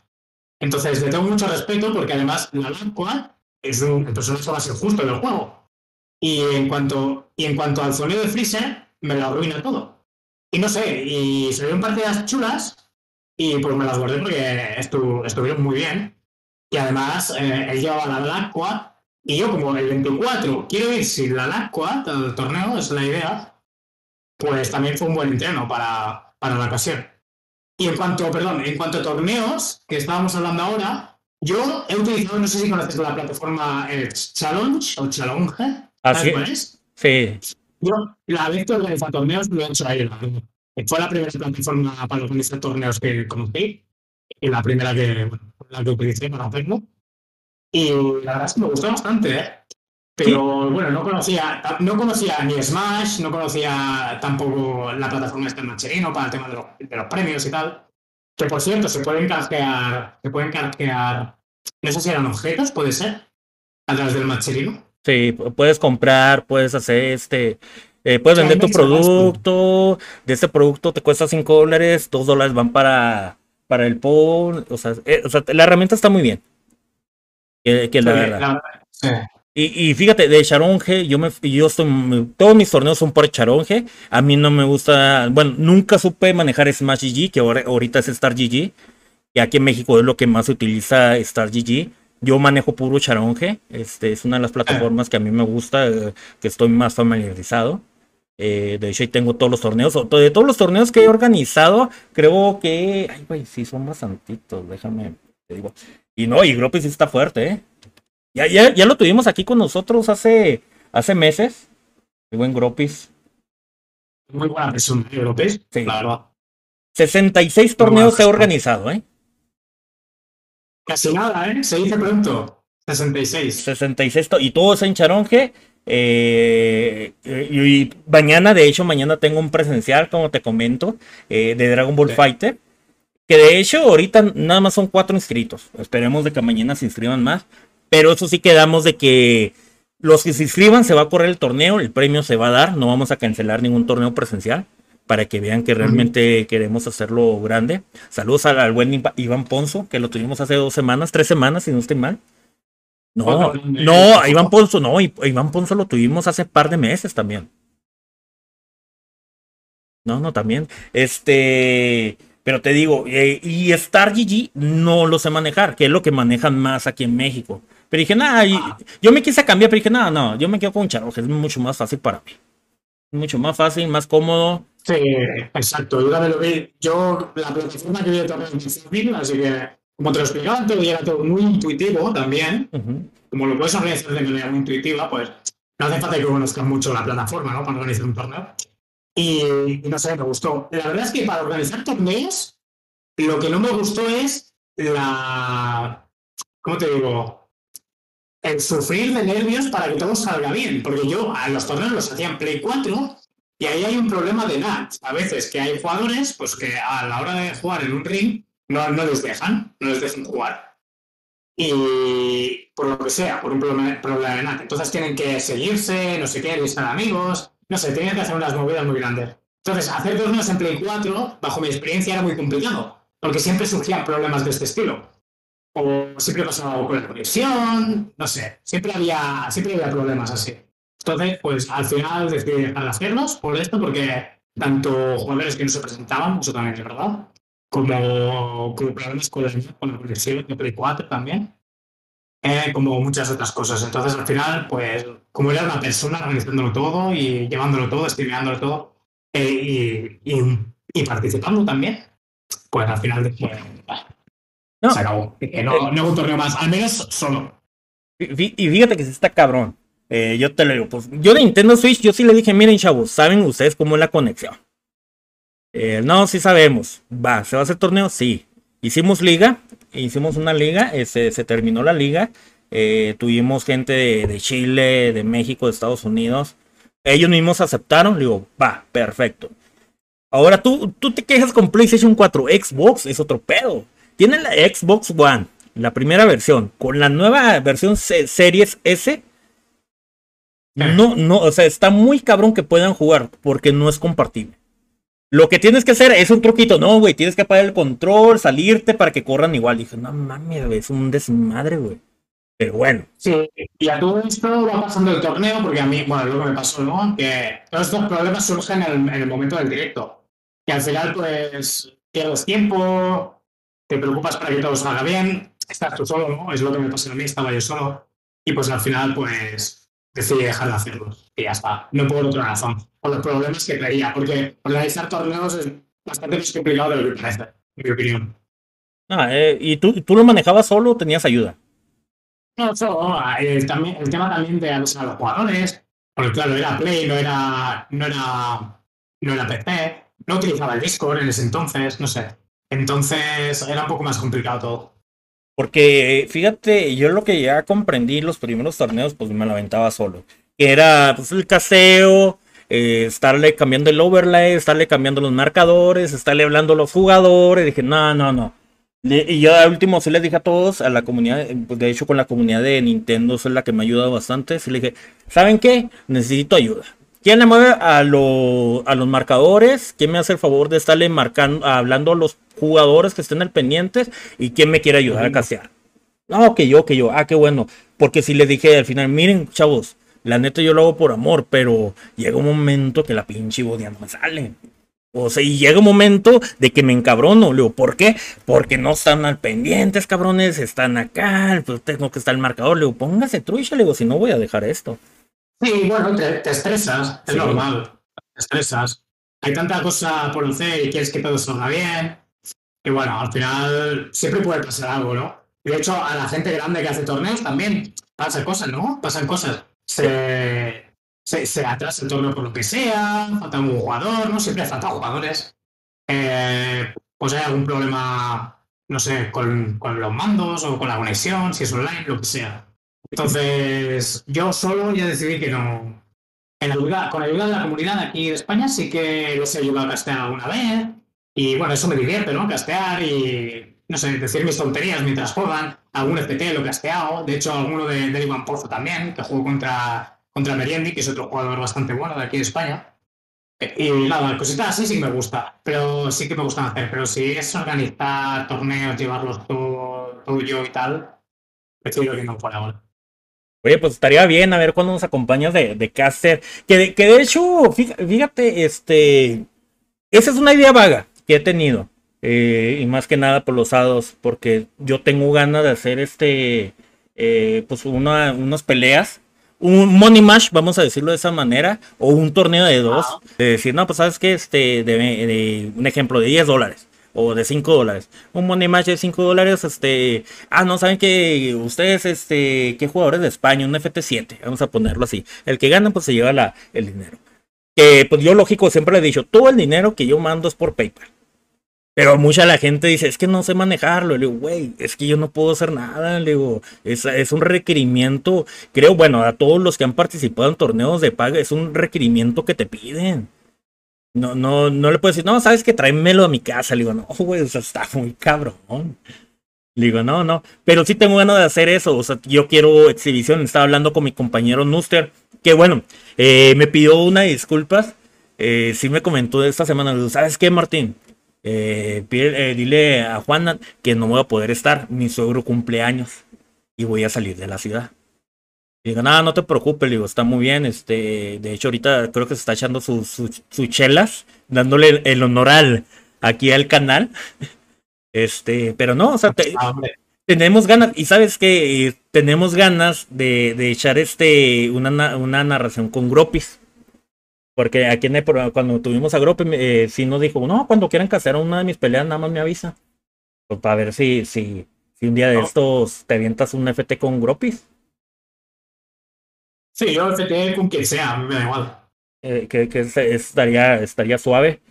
Entonces le tengo mucho respeto porque además la Lanqua es un personaje ser justo del juego. Y en cuanto, y en cuanto al sonido de Freezer, me lo arruina todo. Y no sé, y se ven partidas chulas, y pues me las guardé porque estuvieron muy bien. Y además, eh, él llevaba la Lacqua y yo como el 24 quiero ir sin la Lacqua al torneo, es la idea, pues también fue un buen entreno para, para la ocasión. Y en cuanto, perdón, en cuanto a torneos, que estábamos hablando ahora, yo he utilizado, no sé si conoces la plataforma eh, Challenge o Challenge. ¿Ah, sí? Sí. Yo la vez que organizo torneos lo he hecho ahí, la fue la primera plataforma para organizar torneos que conocí y la primera que, bueno, la que utilicé para hacerlo. Y la verdad es que me gustó bastante, ¿eh? Pero bueno, no conocía, no conocía ni Smash, no conocía tampoco la plataforma este Macherino para el tema de los, de los, premios y tal. Que por cierto, se pueden canjear, se pueden canjear, no sé si eran objetos, puede ser, a través del Macherino. Sí, puedes comprar, puedes hacer este eh, puedes vender tu producto, de ese producto te cuesta 5 dólares, 2 dólares van para, para el POL, o sea, eh, o sea, la herramienta está muy bien. Que, es la verdad. Y, y, fíjate, de Charonge, yo me yo estoy, todos mis torneos son por Charonge. A mí no me gusta, bueno, nunca supe manejar Smash GG, que ahora, ahorita es Star GG. Y aquí en México es lo que más se utiliza Star GG. Yo manejo puro Charonge, este es una de las plataformas que a mí me gusta, eh, que estoy más familiarizado. Eh, de hecho, ahí tengo todos los torneos. De todos los torneos que he organizado, creo que. Ay, güey, sí, son bastantitos. Déjame, te digo. Y no, y Gropis sí está fuerte, ¿eh? Ya, ya, ya lo tuvimos aquí con nosotros hace, hace meses. El buen Gropis. Muy buena persona, ¿eh, Gropis. Sí. Claro. 66 torneos he organizado, ¿eh? Casi nada, ¿eh? Se dice pronto. 66. 66. Y todo es en Charonje. Eh, y, mañana, de hecho, mañana tengo un presencial, como te comento, eh, de Dragon Ball Fighter. Que de hecho, ahorita nada más son cuatro inscritos. Esperemos de que mañana se inscriban más. Pero eso sí quedamos de que los que se inscriban se va a correr el torneo, el premio se va a dar. No vamos a cancelar ningún torneo presencial para que vean que realmente queremos hacerlo grande. Saludos al, buen Iván Ponzo, que lo tuvimos hace dos semanas, tres semanas, si no estoy mal. No, no, Iván Ponzo, no, Iván Ponzo lo tuvimos hace par de meses también. No, no, también. Este, pero te digo, eh, y Star GG no lo sé manejar, que es lo que manejan más aquí en México. Pero dije, nada, ah. yo me quise cambiar, pero dije, nada, no, yo me quedo con Charo, que es mucho más fácil para mí. Mucho más fácil, más cómodo. Sí, exacto. Yo lo vi. Yo, la plataforma que vi de torneos es así que, como te lo explicaba antes, era todo muy intuitivo también. Como lo puedes organizar de manera muy intuitiva, pues no hace falta que conozcas mucho la plataforma, ¿no? Para organizar un torneo. Y, no sé, me gustó. La verdad es que para organizar torneos, lo que no me gustó es la. ¿Cómo te digo? El sufrir de nervios para que todo salga bien. Porque yo a los torneos los hacía en Play 4 y ahí hay un problema de NAT. A veces que hay jugadores pues que a la hora de jugar en un ring no, no les dejan, no les dejan jugar. Y por lo que sea, por un problema, de NAT. Entonces tienen que seguirse, no sé qué, listar amigos, no sé, tienen que hacer unas movidas muy grandes. Entonces, hacer torneos en Play 4, bajo mi experiencia, era muy complicado, porque siempre surgían problemas de este estilo. O siempre pasaba con la conexión, no sé, siempre había, siempre había problemas así. Entonces, pues al final decidí dejar de hacerlos por esto, porque tanto jugadores que no se presentaban, eso también es verdad, como, problemas con la, con la conexión de Play 4 también, eh, como muchas otras cosas. Entonces, al final, pues, como era una persona organizándolo todo y llevándolo todo, estimulándolo todo eh, y, y, participando también, pues al final, después, no. se acabó. no, no un torneo más, al menos solo. Y fíjate que se está cabrón. Eh, yo te lo digo, pues yo de Nintendo Switch, yo sí le dije, miren chavos, ¿saben ustedes cómo es la conexión? Eh, no, sí sabemos. Va, ¿se va a hacer torneo? Sí. Hicimos liga, hicimos una liga, eh, se, terminó la liga. tuvimos gente de, Chile, de México, de Estados Unidos. Ellos mismos aceptaron, digo, va, perfecto. Ahora tú, tú te quejas con PlayStation 4, Xbox es otro pedo. Tienen la Xbox One, la primera versión, con la nueva versión Series S no, no, o sea, está muy cabrón que puedan jugar porque no es compartible. Lo que tienes que hacer es un truquito, no, güey, tienes que apagar el control, salirte para que corran igual. dije, no mames, es un desmadre, güey. Pero bueno. Sí, y a todo esto va pasando el torneo, porque a mí, bueno, lo que me pasó, ¿no? Que todos estos problemas surgen en el, momento del directo. Y al final, pues, pierdes tiempo, te preocupas para que todo salga bien, estás tú solo, ¿no? Es lo que me pasó a mí, estaba yo solo. Y pues al final, pues, decidí dejar de hacerlo. Y ya está. No por otra razón. Por los problemas que traía. Porque organizar torneos es bastante más complicado de lo que parece, en mi opinión. Ah, eh, ¿Y tú, tú lo manejabas solo o tenías ayuda? No, solo. El, también, el tema también de avisar a los jugadores. Porque claro, era Play, no era, no era, no era PC. No utilizaba el Discord en ese entonces, no sé. Entonces era un poco más complicado todo. Porque fíjate, yo lo que ya comprendí los primeros torneos, pues me lo aventaba solo. Que era pues, el caseo, eh, estarle cambiando el overlay, estarle cambiando los marcadores, estarle hablando a los jugadores. Dije, no, no, no. y yo al último sí les dije a todos, a la comunidad, pues, de hecho con la comunidad de Nintendo es la que me ha ayudado bastante. Sí le dije, ¿saben qué? Necesito ayuda. ¿Quién le mueve a, a los marcadores? ¿Quién me hace el favor de estarle marcando, hablando a los jugadores que estén al pendientes? ¿Y quién me quiere ayudar a casear? No, que yo, que yo. Ah, qué bueno. Porque si le dije al final, miren, chavos, la neta yo lo hago por amor, pero llega un momento que la pinche bodia no me sale. O sea, y llega un momento de que me encabrono. Le digo, ¿por qué? Porque no están al pendientes, cabrones. Están acá. Pues tengo que estar el marcador. Le digo, póngase trucha. Le digo, si no voy a dejar esto. Sí, bueno, te, estresas, es normal, te estresas. Hay tanta cosa por hacer y quieres que todo salga bien. Y bueno, al final siempre puede pasar algo, ¿no? de hecho, a la gente grande que hace torneos también pasan cosas, ¿no? Pasan cosas. Se, se, atrasa el torneo por lo que sea, falta un jugador, ¿no? Siempre falta jugadores. Eh, pues hay algún problema no sé, con, con los mandos o con la conexión, si es online, lo que sea. Entonces, yo solo ya decidí que no. En ayuda, con la ayuda de la comunidad aquí de España sí que los he ayudado a castear alguna vez. Y bueno, eso me divierte, ¿no? Castear y, no sé, decir mis tonterías mientras juegan. Algún FPT lo he casteado. De hecho, alguno de, de Iván Pozo también, que jugó contra, contra Meriendi, que es otro jugador bastante bueno de aquí de España. Y nada, cositas así sí que me gusta, pero sí que me gustan hacer. Pero si es organizar torneos, llevarlos todo, todo yo y tal, prefiero que no fuera ahora. Oye, pues estaría bien a ver cuándo nos acompañas de, de caster. Que de, que de hecho, fíjate, este. Esa es una idea vaga que he tenido. Eh, y más que nada por los hados. Porque yo tengo ganas de hacer este. Eh, pues una, unas peleas un money match, vamos a decirlo de esa manera, o un torneo de dos, de decir, no, pues sabes que este, de, un ejemplo de 10 dólares o de 5 dólares. Un money match de 5 dólares, este, ah, no saben que ustedes, este, qué jugadores de España, un FT7, vamos a ponerlo así. El que gana, pues se lleva la, el dinero. Que, pues yo lógico siempre le he dicho, todo el dinero que yo mando es por PayPal. Pero mucha la gente dice, es que no sé manejarlo. Le digo, güey, es que yo no puedo hacer nada. Le digo, es, es, un requerimiento, creo, bueno, a todos los que han participado en torneos de paga, es un requerimiento que te piden. No, no, no le puedo decir, no, sabes que tráemelo a mi casa. Le digo, no, güey, o sea, está muy cabrón. Le digo, no, no, pero sí tengo ganas de hacer eso. O sea, yo quiero exhibición. Estaba hablando con mi compañero Nuster, que bueno, eh, me pidió una disculpas. Eh, sí me comentó esta semana, ¿sabes qué, Martín? Eh, eh, dile a Juana que no voy a poder estar, mi suegro cumpleaños y voy a salir de la ciudad. Y digo, nada, no te preocupes, digo, está muy bien, este, de hecho ahorita creo que se está echando sus chelas, dándole el, honor al, aquí al canal, este, pero no, o sea, ah, tenemos ganas, y sabes que tenemos ganas de, de echar este, una, una narración con Gropis. Porque aquí en el, cuando tuvimos a Grope, eh, sí nos dijo, no, cuando quieran castear una de mis peleas, nada más me avisa. Pues para ver si, si, si un día de estos te avientas un FT con Gropis. Sí, yo FT con quien sea, me da igual. Eh, que, que estaría, estaría suave.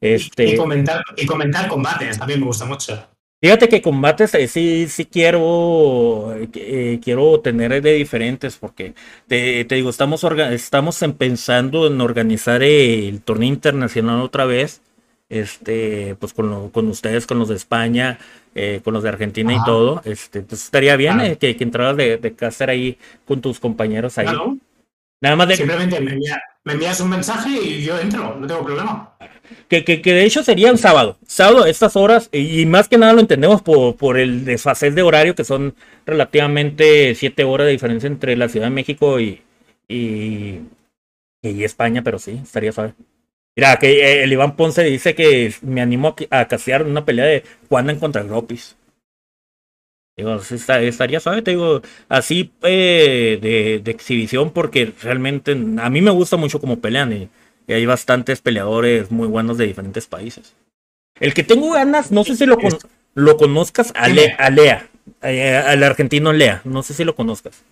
Este... Y, comentar, y comentar combates, también me gusta mucho. Fíjate que combates eh, sí, sí quiero, eh, quiero tener de diferentes porque te, te digo, estamos, estamos pensando en organizar el torneo internacional otra vez, este, pues con, con ustedes, con los de España, eh, con los de Argentina y todo, este, pues estaría bien que, que entraras de, de caster ahí con tus compañeros ahí. Nada más de... Simplemente me, me envías un mensaje y yo entro, no tengo problema. Que, que, que, de hecho sería un sábado. Sábado a estas horas, y más que nada lo entendemos por, por el desfase de horario, que son relativamente siete horas de diferencia entre la Ciudad de México y, y, y España, pero sí, estaría suave. Mira, que eh, el Iván Ponce dice que me animó a, casear una pelea de Juan en contra Gropis. Digo, estaría suave, te digo, así eh, de, de, exhibición, porque realmente a mí me gusta mucho como pelean. Y, y hay bastantes peleadores muy buenos de diferentes países. El que tengo ganas, no sé si lo, lo conozcas, a, Lea, eh, al argentino Lea, no sé si lo conozcas.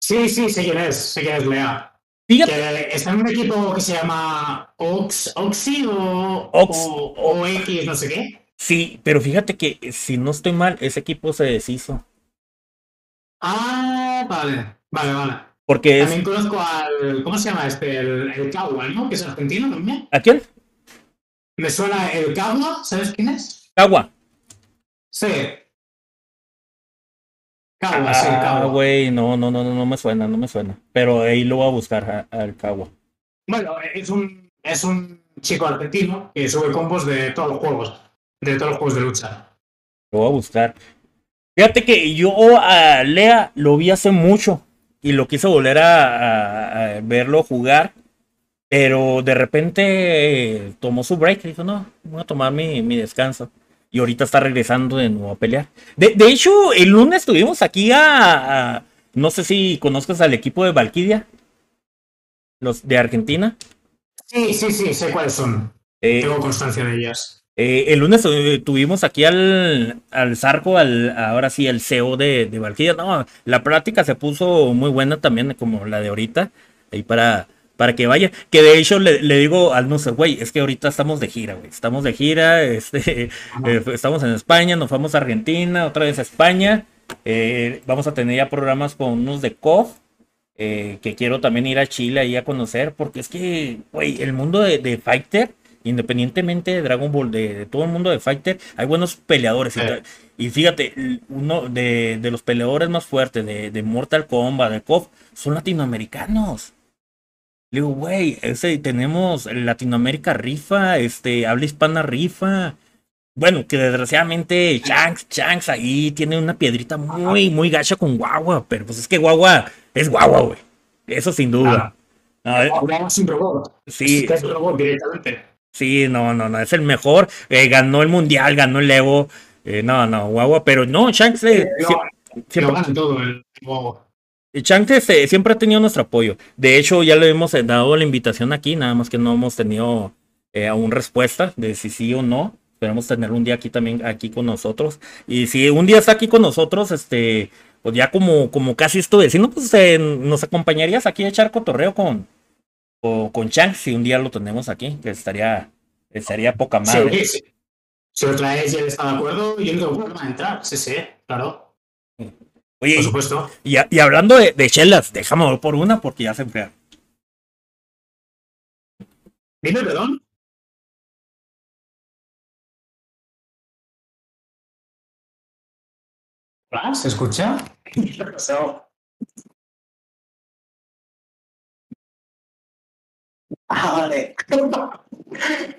Sí, sí, sé quién es, sé quién es Lea. Fíjate. está en un equipo que se llama Ox, Oxy o, o, X, no sé qué. Sí, pero fíjate que si no estoy mal, ese equipo se deshizo. Ah, vale, vale, vale. Porque También conozco al. ¿Cómo se llama este? El, el Cagua, ¿no? Que es argentino también. ¿A quién? Me suena el Cagua, ¿sabes quién es? Cagua. Sí. Cagua, sí, Cagua. güey, no, no, no, no me suena, no me suena. Pero ahí lo voy a buscar al Cagua. Bueno, es un, es un chico argentino que sube combos de todos los juegos, de todos los juegos de lucha. Lo voy a buscar. Fíjate que yo a Lea lo vi hace mucho y lo quiso volver a, verlo jugar. Pero de repente tomó su break y dijo, no, voy a tomar mi, descanso. Y ahorita está regresando de nuevo a pelear. De, hecho, el lunes estuvimos aquí a, No sé si conozcas al equipo de Valkyria. Los de Argentina. Sí, sí, sí, sé cuáles son. Eh, Tengo constancia de ellas. Eh, el lunes tuvimos aquí al, al Zarco, al, ahora sí, el CEO de, de Valkyria. No, la práctica se puso muy buena también, como la de ahorita, ahí para, para que vaya. Que de hecho le, le digo al Nusser, güey, es que ahorita estamos de gira, güey. Estamos de gira, este, eh, estamos en España, nos vamos a Argentina, otra vez a España. Eh, vamos a tener ya programas con unos de COF. eh, que quiero también ir a Chile ahí a conocer, porque es que, güey, el mundo de, de Fighter, independientemente de Dragon Ball, de, de todo el mundo de Fighter, hay buenos peleadores. y Sí. ta- Y, fíjate, uno de, de los peleadores más fuertes de, de Mortal Kombat, de KOF, son latinoamericanos. Le digo, güey, ese, tenemos Latinoamérica rifa, este, habla hispana rifa. Bueno, que desgraciadamente Shanks, Shanks ahí tiene una piedrita muy, muy gacha con Guagua, pero pues es que Guagua es Guagua, güey. Eso sin duda. No, eh, Ahora es un robot. sí, Es que es un robot directamente. sí, no, no, no, es el mejor. Eh, ganó el mundial, ganó el Evo. Eh, no, no, Guagua, pero no, Shanks eh, No, siempre, gana todo el juego. Shanks eh, siempre ha tenido nuestro apoyo. De hecho, ya le hemos eh, dado la invitación aquí, nada más que no hemos tenido eh, aún respuesta de si sí o no. Esperamos tener un día aquí también, aquí con nosotros. Y si un día está aquí con nosotros, este, pues ya como, como casi esto vecino, pues eh, nos acompañarías aquí a echar cotorreo con, o, con Shanks si un día lo tenemos aquí, que estaría, estaría poca madre. Sí, sí. Si lo traes y él está de acuerdo, yo no tengo problema en entrar. Sí, sí, claro. Oye, Por supuesto. y, y hablando de, de chelas, déjame por una porque ya se enfría. Dime, perdón. ¿Hola? ¿Se escucha? ¿Qué ha pasado? Ah, vale.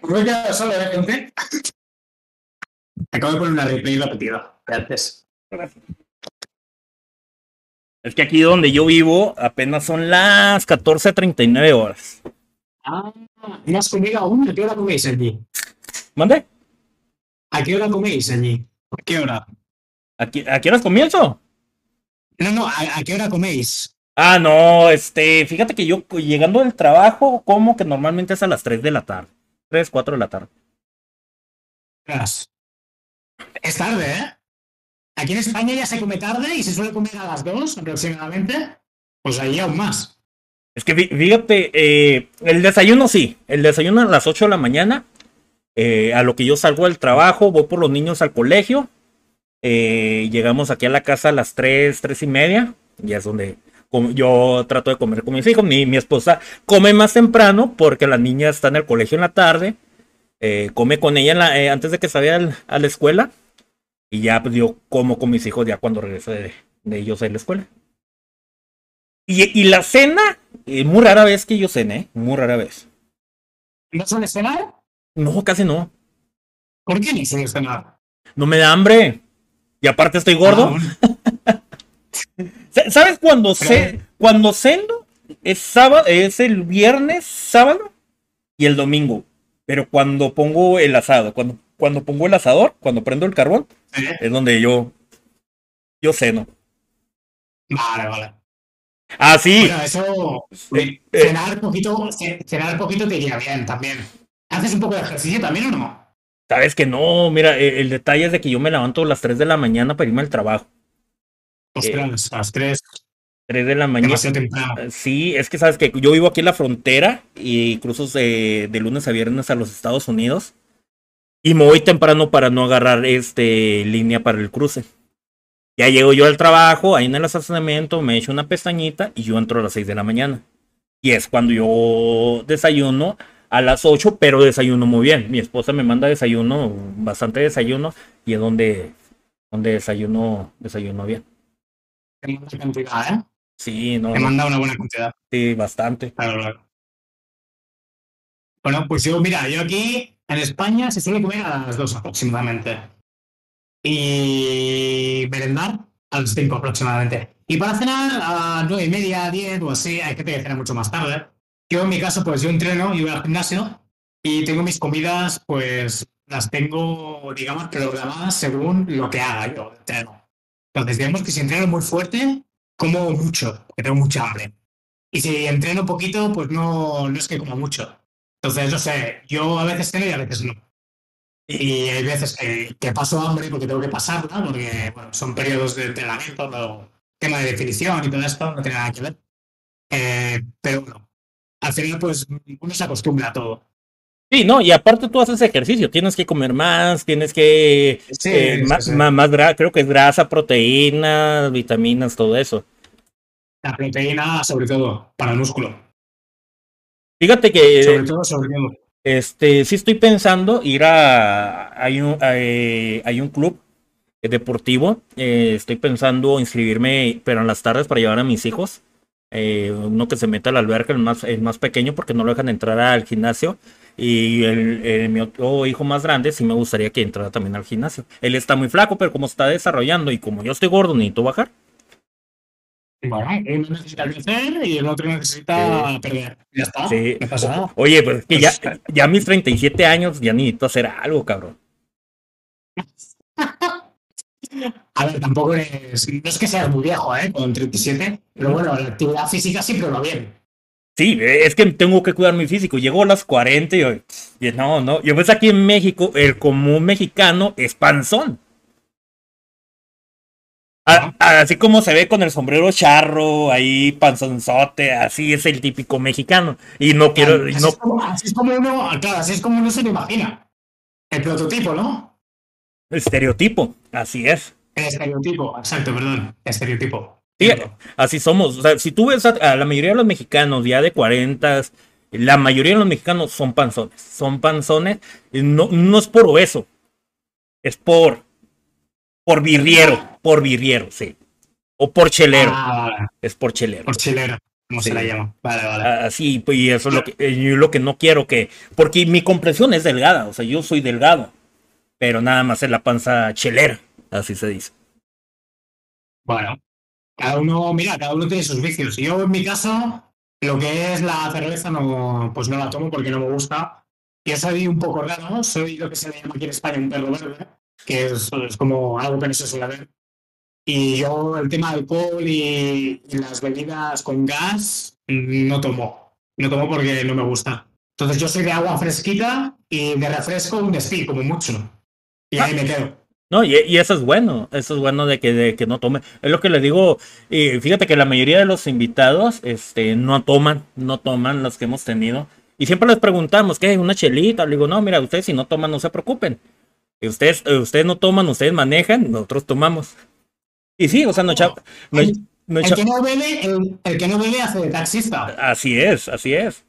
Me he quedado solo, ¿eh, gente? Acabo de poner una replay repetida. de antes. Es que aquí donde yo vivo apenas son las 14.39 horas. Ah, ¿no has comido aún? ¿A qué hora coméis allí? ¿Mande? ¿A qué hora coméis allí? ¿A qué hora? ¿A qué, a qué horas comienzo? No, no, ¿a, a qué hora coméis? Ah, no, este, fíjate que yo llegando del trabajo, como que normalmente es a las 3 de la tarde. 3, 4 de la tarde. Es tarde, ¿eh? Aquí en España ya se come tarde y se suele comer a las 2 aproximadamente. Pues allí aún más. Es que fí- fíjate, eh, el desayuno sí, el desayuno a las 8 de la mañana, eh, a lo que yo salgo del trabajo, voy por los niños al colegio, eh, llegamos aquí a la casa a las 3, 3 y media, ya es donde yo trato de comer con mis hijos, mi, mi esposa come más temprano porque la niña está en el colegio en la tarde, come con ella en la- antes de que salga al- a la escuela y ya pues, yo como con mis hijos ya cuando regreso de, de ellos a la escuela. Y, y la cena, eh, muy rara vez que yo cene, muy rara vez. ¿No sueles cenar? No, casi no. ¿Por qué no sueles cenar? No me da hambre. Y aparte estoy gordo. Ah, bueno. ¿Sabes cuando ce cuando ceno? Es sábado, es el viernes, sábado y el domingo. Pero cuando pongo el asado, cuando, cuando pongo el asador, cuando prendo el carbón, Sí. es donde yo, yo ceno. Vale, vale. Ah, sí. Bueno, eso. Eh, eh, Cenar poquito, ce- cenar poquito te iría bien también. ¿Haces un poco de ejercicio también o no? Sabes que no, mira, el, el detalle es de que yo me levanto a las 3 de la mañana para irme al trabajo. Ostras, a las 3, 3 de la mañana. Eh, Sí, es que sabes que yo vivo aquí en la frontera y cruzo de, de lunes a viernes a los Estados Unidos. Y me voy temprano para no agarrar este línea para el cruce. Ya llego yo al trabajo, ahí en el estacionamiento, me echo una pestañita y yo entro a las 6 de la mañana. Y es cuando yo desayuno a las 8, pero desayuno muy bien. Mi esposa me manda desayuno, bastante desayuno, y es donde, donde desayuno, desayuno bien. Te manda cantidad, ¿eh? Sí, no, Te manda una buena cantidad. sí, bastante. Claro, claro. Bueno, pues yo, mira, yo aquí en España se suele comer a las 2 aproximadamente. Y merendar a las 5 aproximadamente. Y para cenar a las 9 y media, 10 o así, hay gente que cena mucho más tarde. Yo en mi caso, pues yo entreno y voy al gimnasio y tengo mis comidas, pues las tengo, digamos, programadas según lo que haga yo entreno. Entonces, digamos que si entreno muy fuerte, como mucho, porque tengo mucha hambre. Y si entreno poquito, pues no, no es que como mucho. Entonces, no sé, yo a veces ceno y a veces no. Y hay veces que, que paso hambre porque tengo que pasarla, porque bueno, son periodos de entrenamiento, no, tema de definición y todo esto no tiene nada que ver. Eh, pero bueno, al final, pues uno se acostumbra a todo. Sí, no, y aparte tú haces ejercicio, tienes que comer más, tienes que Sí, eh, sí, ma- sí. ma- más, gra- creo que es grasa, proteínas, vitaminas, todo eso. La proteína, sobre todo, para el músculo. Fíjate que Sobre todo, sobre todo. este sí estoy pensando ir a hay un hay, hay un club deportivo, eh, estoy pensando inscribirme, pero en las tardes para llevar a mis hijos. Eh, uno que se meta a la alberca, el más, el más pequeño, porque no lo dejan entrar al gimnasio. Y el, el- mi otro hijo más grande, sí me gustaría que entrara también al gimnasio. Él está muy flaco, pero como está desarrollando y como yo estoy gordo, necesito bajar. Bueno, uno necesita crecer y el otro necesita perder. Ya está. Sí. No pasa nada. Oye, pues es que ya, Pues- ya a mis 37 años ya necesito hacer algo, cabrón. A ver, tampoco eres. No es que seas muy viejo, ¿eh? Con 37. Pero bueno, la actividad física siempre va bien. Sí, es que tengo que cuidar mi físico. Llego a las 40 y, y no, no. Yo pues aquí en México, el común mexicano es panzón. A- así como se ve con el sombrero charro, ahí panzonzote, así es el típico mexicano. Y no quiero, y así, no, es como, así es como uno. Claro, así es como uno se lo imagina. El prototipo, ¿no? estereotipo, así es. El estereotipo. Exacto, perdón. Estereotipo. Sí, así somos. O sea, si tú ves a, a la mayoría de los mexicanos ya de 40, la mayoría de los mexicanos son panzones. Son panzones. No, no es por obeso. Es por. Por birriero. Por birriero, sí. O por chelero. Ah, vale. Es por chelero. Por chilera. ¿Cómo Sí. se la llama? Vale, vale. Así, pues, y eso es lo que, eh, yo lo que no quiero que. Porque mi complexión es delgada. O sea, yo soy delgado. Pero nada más es la panza chelera. Así se dice. Bueno, cada uno, mira, cada uno tiene sus vicios. Yo, en mi caso, lo que es la cerveza, no, pues no la tomo porque no me gusta. Yo soy un poco raro, soy lo que se le llama aquí en España un perro verde, que es, como algo que no se suele ver. Y yo, el tema del alcohol y, las bebidas con gas, mm, no tomo. No tomo porque no me gusta. Entonces, yo soy de agua fresquita y de refresco un speed, como mucho. Y ahí me quedo. No, y, y eso es bueno, eso es bueno de que, de que no tome. Es lo que le digo, y fíjate que la mayoría de los invitados este, no toman, no toman los que hemos tenido. Y siempre les preguntamos, ¿qué? ¿Una chelita? Le digo, no, mira, ustedes si no toman, no se preocupen. Ustedes, eh, ustedes no toman, ustedes manejan, nosotros tomamos. Y sí, o sea, no, echa- no, no El que no bebe, el, el que no bebe hace taxista. así es, así es.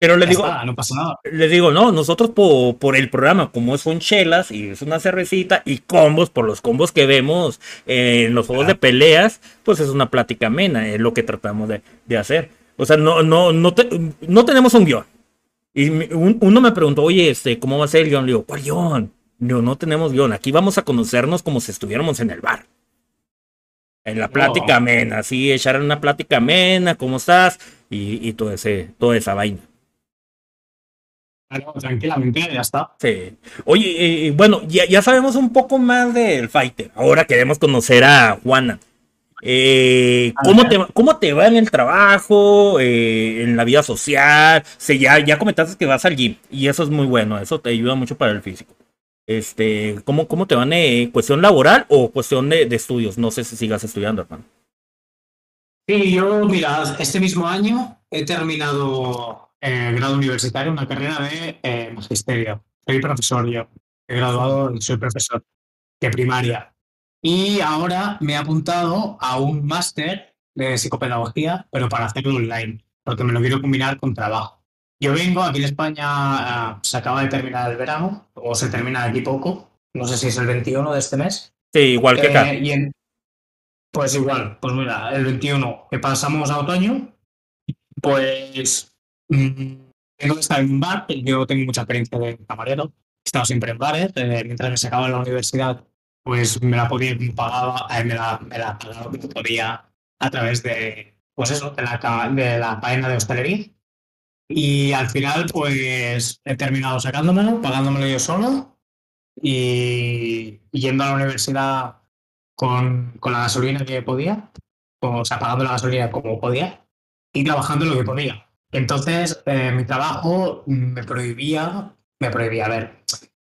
Pero les Ya digo, está, no pasa nada. les digo, no, nosotros por, por el programa, como son chelas y es una cervecita y combos, por los combos que vemos eh, en los juegos de peleas, pues es una plática amena, es lo que tratamos de, de hacer. O sea, no, no, no, te- no tenemos un guion. Y un- uno me preguntó, oye, este, ¿cómo va a ser el guion? Le digo, ¿cuál guion? No, no tenemos guion. Aquí vamos a conocernos como si estuviéramos en el bar. En la plática Oh. amena, sí, echar una plática amena, ¿cómo estás? Y, y todo ese, toda esa vaina. Claro, tranquilamente, ya está. Sí. Oye, eh, bueno, ya, ya sabemos un poco más del fighter. Ahora queremos conocer a Juana. Eh, ¿cómo, te, va- ¿Cómo te va en el trabajo, eh, en la vida social? Sí, ya, ya comentaste que vas al gym y eso es muy bueno, eso te ayuda mucho para el físico. Este, ¿cómo, cómo te van en cuestión laboral o cuestión de, de estudios? No sé si sigas estudiando, hermano. Sí, yo, mira, este mismo año he terminado eh, grado universitario, una carrera de eh, magisterio. Soy profesor yo. He graduado y soy profesor de primaria. Y ahora me he apuntado a un máster de psicopedagogía, pero para hacerlo online, porque me lo quiero combinar con trabajo. Yo vengo, aquí en España ah, se acaba de terminar el verano, o se termina de aquí poco, no sé si es el 21 de este mes. Sí, igual que acá. Eh, y en- pues igual, pues mira, el 21 que pasamos a otoño, pues mm, tengo que estar en un bar, yo tengo mucha experiencia de camarero, he estado siempre en bares, eh, mientras me sacaba la universidad, pues me la podía, me pagaba, eh, me la, me la pagaba podía a través de, pues eso, de la, de la cadena de hostelería. Y al final, pues he terminado sacándomelo, pagándomelo yo solo y yendo a la universidad con, con la gasolina que podía, o sea, pagando la gasolina como podía y trabajando lo que podía. Entonces, eh, mi trabajo me prohibía, me prohibía, a ver,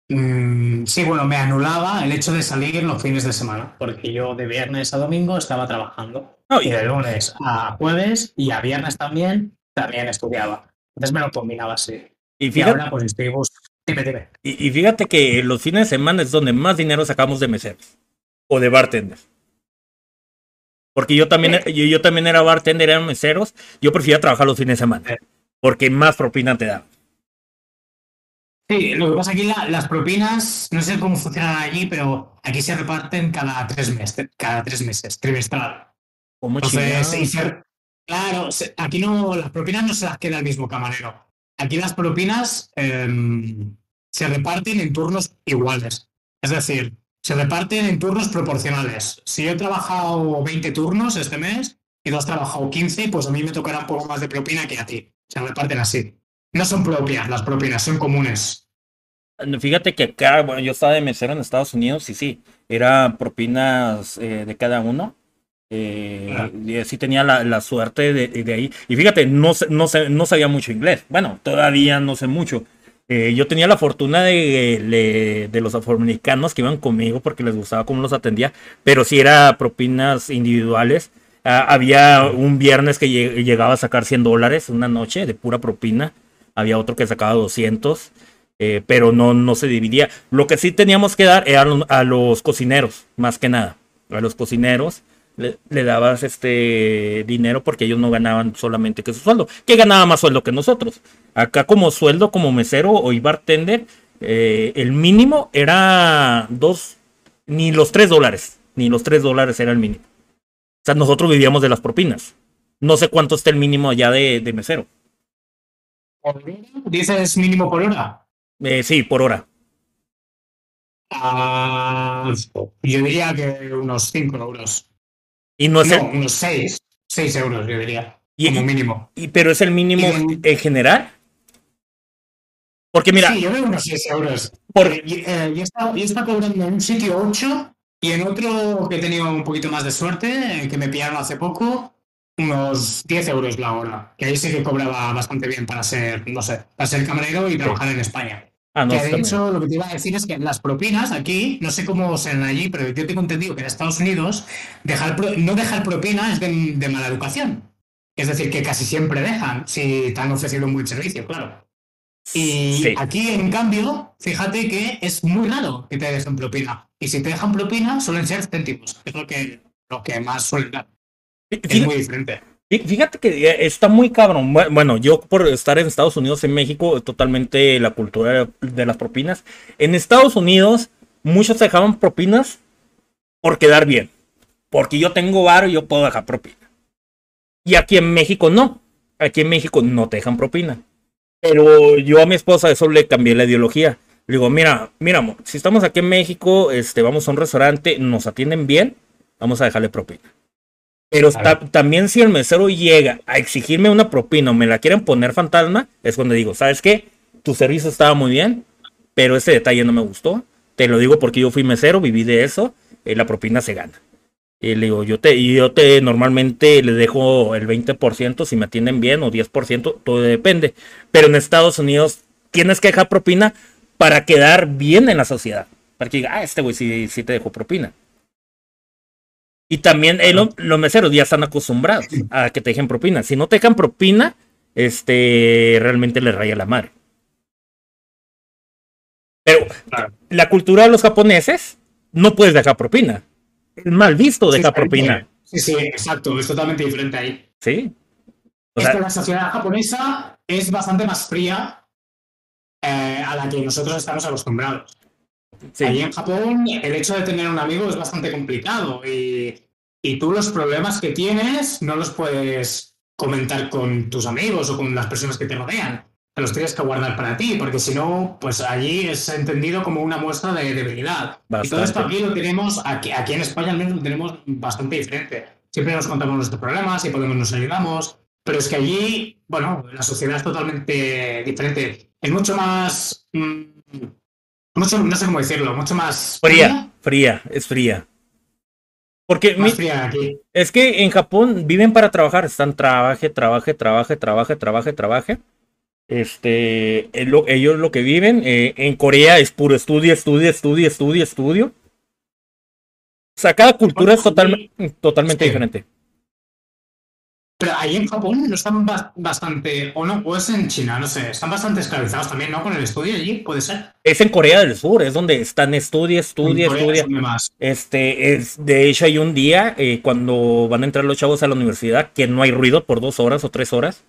mm, sí, bueno, me anulaba el hecho de salir los fines de semana, porque yo de viernes a domingo estaba trabajando y y- de lunes a jueves y a viernes también, también estudiaba. Entonces me lo combinaba así. Y Y fíjate, ahora pues estoy bus- Dime, dime. y, y fíjate que los fines de semana es donde más dinero sacamos de meseros o de bartenders. Porque yo también, yo, yo también era bartender, eran meseros. Yo prefería trabajar los fines de semana. Porque más propina te da. Sí, lo que pasa aquí la- las propinas, no sé cómo funcionan allí, pero aquí se reparten cada tres meses, cada tres meses, trimestral. Como Entonces, y se- claro, aquí no, las propinas no se las queda el mismo camarero. Aquí las propinas em, se reparten en turnos iguales. Es decir, se reparten en turnos proporcionales. Si yo he trabajado 20 turnos este mes y tú has trabajado 15, pues a mí me tocará un poco más de propina que a ti. Se reparten así. No son propias las propinas, son comunes. Fíjate que acá, bueno, yo estaba de mesero en Estados Unidos y sí, era propinas eh, de cada uno. Eh, y así tenía la, suerte de, ahí. Y fíjate, no, no, no sabía mucho inglés. Bueno, todavía no sé mucho. Eh, yo tenía la fortuna de, de, los afroamericanos que iban conmigo porque les gustaba cómo los atendía, pero si era propinas individuales. Ah, había un viernes que lleg- llegaba a sacar 100 dólares una noche de pura propina. Había otro que sacaba 200 eh, pero no, no se dividía. Lo que sí teníamos que dar era a los cocineros, más que nada. A los cocineros le, le dabas este dinero porque ellos no ganaban solamente que su sueldo, que ganaba más sueldo que nosotros. Acá como sueldo, como mesero o bartender, eh, el mínimo era dos, ni los tres dólares, ni los tres dólares era el mínimo. O sea, nosotros vivíamos de las propinas. No sé cuánto está el mínimo allá de, de mesero. ¿Dices mínimo por hora? Eh, sí, por hora. Ah, yo diría que unos 5 euros. Y no es el- No, unos 6. 6 euros, yo diría. Y- como mínimo. Y, pero es el mínimo Y- en general. Porque mira, Sí, yo veo unos 6 euros. por- Eh, y- eh, yo, he estado, yo he estado cobrando en un sitio 8 y en otro que he tenido un poquito más de suerte, eh, que me pillaron hace poco, unos 10 euros la hora. Que ahí sí que cobraba bastante bien para ser, no sé, para ser camarero y trabajar en España. Ah, no, que de hecho lo que te iba a decir es que las propinas aquí, no sé cómo serán allí, pero yo tengo entendido que en Estados Unidos dejar pro- no dejar propina es de, de mala educación. Es decir, que casi siempre dejan si te han ofrecido un buen servicio, claro. Y Sí. aquí, en cambio, fíjate que es muy raro que te dejen propina. Y si te dejan propina, suelen ser céntimos, que es lo que, lo que más suelen dar. Es muy diferente. Fí- Fíjate que eh, está muy cabrón. Bu- Bueno, yo por estar en Estados Unidos, en México, totalmente la cultura de las propinas. En Estados Unidos, muchos dejaban propinas por quedar bien. Porque yo tengo varo y yo puedo dejar propina. Y aquí en México no. Aquí en México no te dejan propina. Pero yo a mi esposa eso le cambié la ideología. Le digo, mira, mira, amor, si estamos aquí en México, este, vamos a un restaurante, nos atienden bien, vamos a dejarle propina. Pero ta- también si el mesero llega a exigirme una propina o me la quieren poner fantasma, es cuando digo, ¿sabes qué? Tu servicio estaba muy bien, pero ese detalle no me gustó. Te lo digo porque yo fui mesero, viví de eso, eh, la propina se gana. Y le digo, yo te, yo te normalmente le dejo el 20% si me atienden bien o 10%, todo depende. Pero en Estados Unidos tienes que dejar propina para quedar bien en la sociedad. Para que diga, ah, este güey sí, sí te dejó propina. Y también eh, lo- los meseros ya están acostumbrados a que te dejen propina. Si no te dejan propina, este realmente le raya la madre. Pero Claro. la cultura de los japoneses no puedes dejar propina. Es mal visto dejar Sí, propina. Sí, sí, exacto. Es totalmente diferente ahí. Sí. O es que la sociedad japonesa es bastante más fría eh, a la que nosotros estamos acostumbrados. Sí. Allí en Japón, el hecho de tener un amigo es bastante complicado y, y tú los problemas que tienes no los puedes comentar con tus amigos o con las personas que te rodean. Te los tienes que guardar para ti, porque si no, pues allí es entendido como una muestra de debilidad. Y todo esto Bastante. aquí lo tenemos, aquí, aquí en España al menos lo tenemos bastante diferente. Siempre nos contamos nuestros problemas, si podemos nos ayudamos, pero es que allí, bueno, la sociedad es totalmente diferente. Es mucho más... mm, mucho, no sé cómo decirlo, mucho más Fría, fría, es fría. Porque mi- aquí. es que en Japón viven para trabajar, están trabaje, trabaje, trabaje, trabaje, trabaje, trabaje. Este, es lo- ellos lo que viven. eh, en Corea es puro estudio, estudio, estudio, estudio, estudio. O sea, cada cultura es totalme- totalmente Sí. diferente. Pero ahí en Japón no están bastante, o no, o es en China, no sé, están bastante esclavizados también, ¿no? Con el estudio allí, puede ser. Es en Corea del Sur, es donde están estudia, estudia, estudia. Este, es, de hecho hay un día eh, cuando van a entrar los chavos a la universidad que no hay ruido por dos horas o tres horas.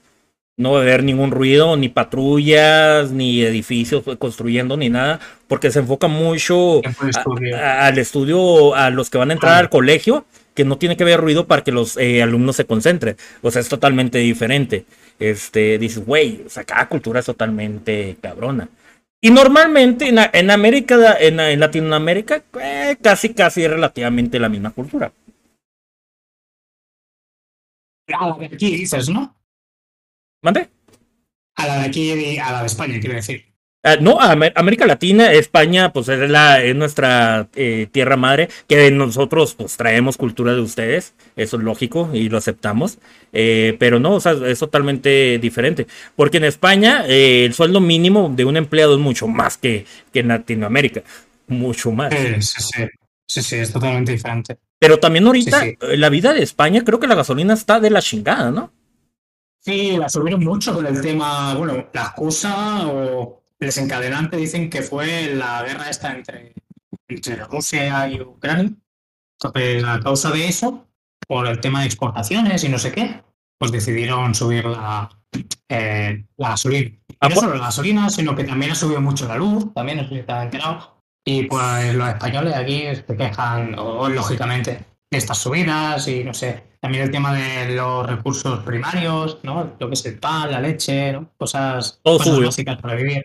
No va a haber ningún ruido, ni patrullas, ni edificios construyendo, ni nada, porque se enfoca mucho al estudio, a los que van a entrar al colegio que no tiene que haber ruido para que los eh, alumnos se concentren. O sea, es totalmente diferente. Este, dices, güey, o sea, cada cultura es totalmente cabrona. Y normalmente en, América, en, Latinoamérica, eh, casi, casi es relativamente la misma cultura. A la de aquí dices, ¿no? ¿Mande? A la de aquí, a la de España, quiero decir. Ah, no, América Latina, España, pues es, la, es nuestra eh, tierra madre, que nosotros pues traemos cultura de ustedes, eso es lógico y lo aceptamos, eh, pero no, o sea, es totalmente diferente, porque en España eh, el sueldo mínimo de un empleado es mucho más que, que en Latinoamérica, mucho más. Sí, sí, sí, sí, es totalmente diferente. Pero también ahorita, la vida de España, creo que la gasolina está de la chingada, ¿no? Sí, la subieron mucho con el tema, bueno, la excusa o desencadenante dicen que fue la guerra esta entre, entre Rusia y Ucrania. Entonces, a causa de eso, por el tema de exportaciones y no sé qué, pues decidieron subir la, eh, la gasolina. Ah, no pues solo la gasolina, sino que también ha subido mucho la luz, también no sé enterado. Y pues los españoles aquí se quejan, o, lógicamente, de estas subidas y no sé. También el tema de los recursos primarios, ¿no? Lo que es el pan, la leche, ¿no? Cosas, cosas básicas para vivir.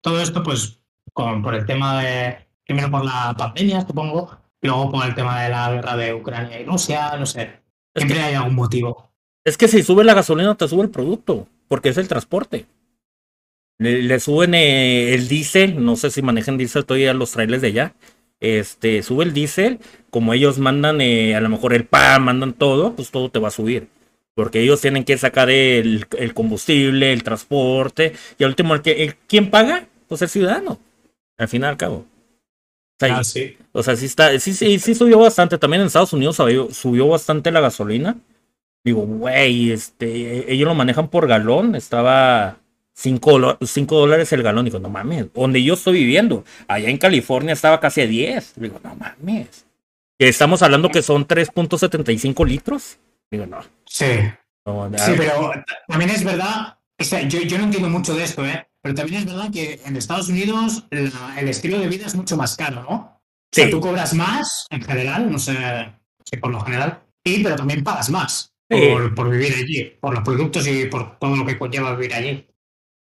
Todo esto, pues, con, por el tema de, primero por la pandemia, supongo, luego por el tema de la guerra de Ucrania y Rusia, no sé. Siempre hay algún motivo. Es que si sube la gasolina, te sube el producto, porque es el transporte. Le, suben eh, el diésel, no sé si manejan diésel todavía los trailers de allá. Este, sube el diésel, como ellos mandan eh, a lo mejor el pan, mandan todo, pues todo te va a subir. Porque ellos tienen que sacar el, combustible, el transporte, y al último, el que, ¿quién paga? Pues el ciudadano, al fin y al cabo. O sea, ah, sí. O sea, sí, está, sí, sí, sí subió bastante. También en Estados Unidos subió, bastante la gasolina. Digo, güey, este, ellos lo manejan por galón. Estaba 5 dólares el galón. Digo, no mames, donde yo estoy viviendo. Allá en California estaba casi a 10. Digo, no mames. Estamos hablando que son 3.75 litros. Digo, no. Sí. sí, pero también es verdad, yo, yo, no entiendo mucho de esto, ¿eh? Pero también es verdad que en Estados Unidos el estilo de vida es mucho más caro, ¿no? Sí. O sea, tú cobras más en general, no sé, si por lo general, y pero también pagas más por, por, vivir allí, por los productos y por todo lo que conlleva vivir allí.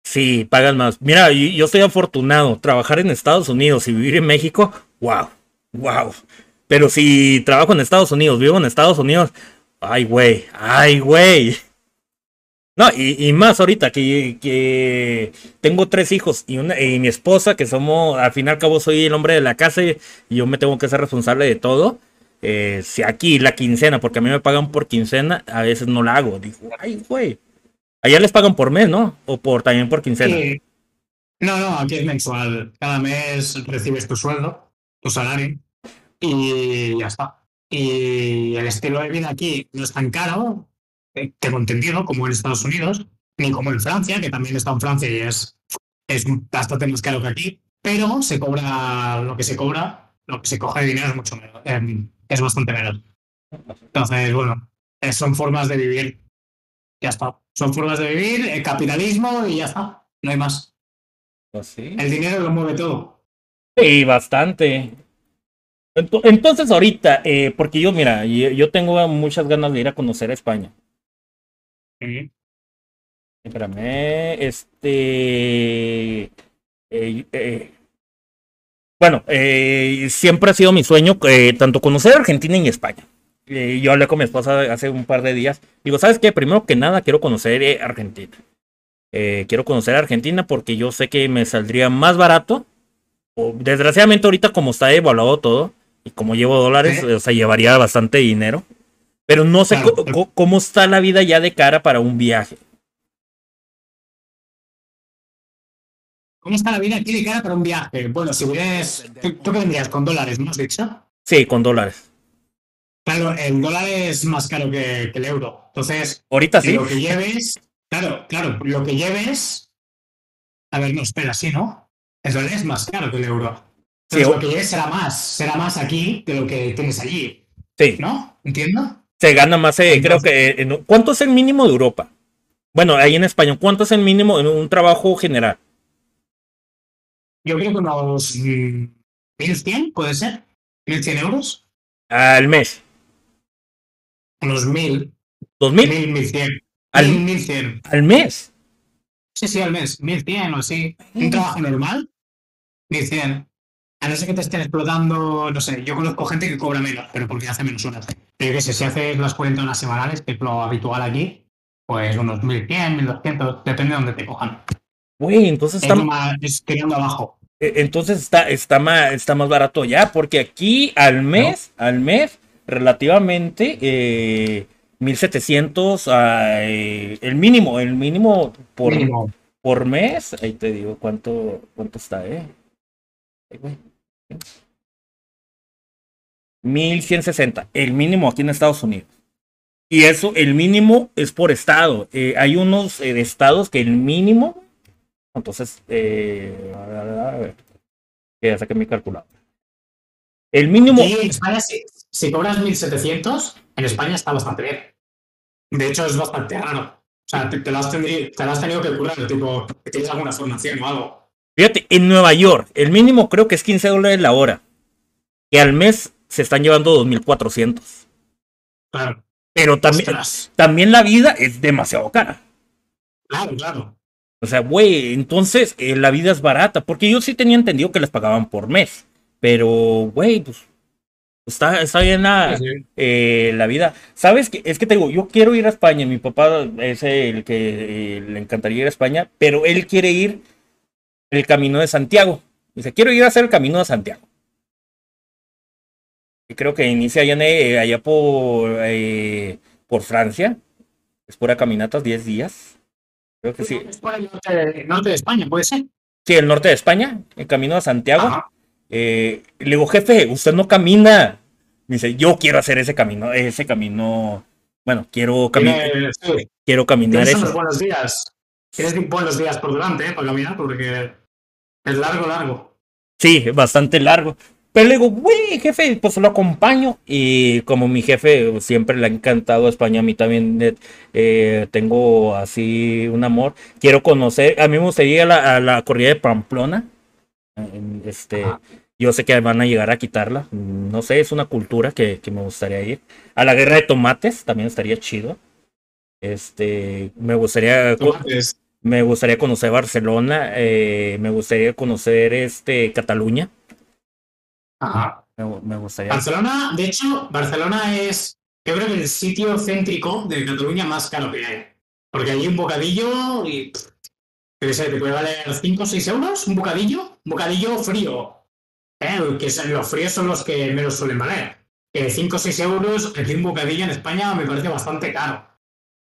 Sí, pagas más. Mira, yo, yo estoy afortunado. Trabajar en Estados Unidos y vivir en México, wow, wow. Pero si trabajo en Estados Unidos, vivo en Estados Unidos, Ay, güey, ay, güey. No, y, más ahorita que, que, tengo tres hijos y, una, y mi esposa, que somos, al fin y al cabo soy el hombre de la casa y, yo me tengo que ser responsable de todo. Eh, si aquí la quincena, porque a mí me pagan por quincena, a veces no la hago. Digo, ay, güey. Allá les pagan por mes, ¿no? O por también por quincena. No, no, aquí es mensual. Cada mes recibes tu sueldo, tu salario, y ya está y el estilo de vida aquí no es tan caro, eh, tengo entendido, como en Estados Unidos, ni como en Francia, que también está en Francia y es, es bastante más caro que aquí, pero se cobra lo que se cobra, lo que se coge de dinero es mucho menos, em, es bastante menos. Entonces, bueno, eh, son formas de vivir, ya está. Son formas de vivir, el capitalismo y ya está, no hay más. Pues el dinero lo mueve todo. Sí, bastante. Entonces ahorita, eh, porque yo, mira, yo, tengo muchas ganas de ir a conocer a España. Espérame, este... Eh, eh, bueno, siempre ha sido mi sueño tanto conocer Argentina y España. yo hablé con mi esposa hace un par de días. Digo, ¿sabes qué? Primero que nada quiero conocer Argentina. quiero conocer Argentina porque yo sé que me saldría más barato. desgraciadamente ahorita como está evaluado todo, y como llevo dólares, o sea, llevaría bastante dinero. Pero no sé cómo está la vida ya de cara para un viaje. ¿Cómo está la vida aquí de cara para un viaje? Bueno, si vienes. ¿Tú, qué vendrías? ¿Con dólares, no has dicho? Sí, con dólares. Claro, el dólar es más caro que, que el euro. Entonces, Ahorita sí. lo que lleves, claro, claro, lo que lleves. A ver, no, espera, sí, ¿no? El dólar es más caro que el euro. Sí, Entonces, lo que lleves será más, será más aquí que lo que tienes allí, Sí, ¿no? ¿Entiendo? se gana más, eh, creo que... en- ¿Cuánto es el mínimo de Europa? Bueno, ahí en España, ¿cuánto es el mínimo en un trabajo general? Yo creo que unos mm, 1100, ¿puede ser? ¿1100 euros? Al mes. Unos 1000, ¿Dos mil? 1000, 1100. Al- 1000, 1100. Al mes. Sí, sí, al mes. 1100 o así. Un trabajo normal, 1100. A no ser que te estén explotando, no sé, yo conozco gente que cobra menos, pero porque hace menos horas. Pero yo qué sé, si haces las 40 horas semanales, que es lo habitual aquí, pues unos 1100, 1200, depende de dónde te cojan. Güey, entonces Es, está, más, es abajo. eh, entonces está, está, más, está más barato ya, porque aquí al mes, al mes, relativamente, eh, 1700, ah, eh, el mínimo, el mínimo por, Mínimo. por mes, ahí te digo cuánto, cuánto está, eh. Ay, güey. 1160, el mínimo aquí en Estados Unidos. Y eso, el mínimo es por estado. Eh, hay unos eh, estados que el mínimo, entonces, eh, a ver, ya saqué mi calculadora. El mínimo, Aquí en España, si, si cobras 1700, en España está bastante bien. De hecho, es bastante raro. O sea, te, lo, has tendrí- te lo has tenido que currar, tipo, tienes alguna formación o algo. Fíjate, en Nueva York, el mínimo creo que es 15 dólares la hora. Que al mes se están llevando 2400. Claro. Pero también, Ostras. también la vida es demasiado cara. Claro, claro. O sea, güey, entonces eh, la vida es barata. Porque yo sí tenía entendido que les pagaban por mes. Pero, güey, pues está, está bien la, Sí, sí. eh, la vida. ¿Sabes qué? Es que te digo, yo quiero ir a España. Mi papá es el que eh, le encantaría ir a España. Pero él quiere ir el camino de Santiago. Dice, quiero ir a hacer el camino de Santiago. Y creo que inicia allá, en, eh, allá por, eh, por Francia. Es pura caminatas, 10 días. Creo que sí. Es por el norte, norte de España, puede ser. Sí, el norte de España, el camino a Santiago. Eh, le digo, jefe, usted no camina. Me dice, yo quiero hacer ese camino, ese camino. Bueno, quiero, cami- Tiene- sí, quiero caminar eso. buenos días. Tienes buenos días por delante, ¿eh? Para caminar, porque es largo, largo. Sí, bastante largo. Pero le digo, güey, jefe, pues lo acompaño. Y como mi jefe siempre le ha encantado España, a mí también eh, tengo así un amor. Quiero conocer, a mí me gustaría ir a la, a la corrida de Pamplona. Este, Ajá. yo sé que van a llegar a quitarla. No sé, es una cultura que, que me gustaría ir. A la guerra de tomates también estaría chido. Este, me gustaría, Tomates. Me gustaría conocer Barcelona. eh, me gustaría conocer este Cataluña. Ajá. Me, me gustaría. Barcelona, de hecho, Barcelona es, yo creo que el sitio céntrico de Cataluña más caro que hay. Porque allí un bocadillo y. pff, sé, te puede valer 5 o 6 euros un bocadillo. Un bocadillo frío. ¿eh? Que son- los fríos son los que menos suelen valer. Que 5 o 6 euros, aquí un bocadillo en España me parece bastante caro.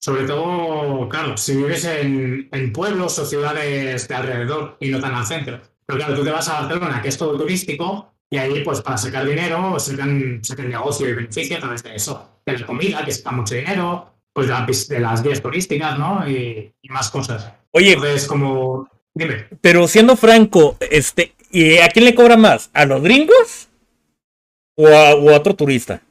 Sobre todo, claro, si vives en, en pueblos o ciudades de alrededor y no tan al centro. Pero claro, tú te vas a Barcelona, que es todo turístico, y ahí, pues para sacar dinero, sacan, sacan negocio y beneficio a través de eso. De la comida, que saca mucho dinero, pues de, la de las guías turísticas, ¿no? Y, y más cosas. Oye, Entonces, como. Dime. pero siendo franco, este, ¿y ¿a quién le cobra más? ¿A los gringos? ¿O a, o a otro turista?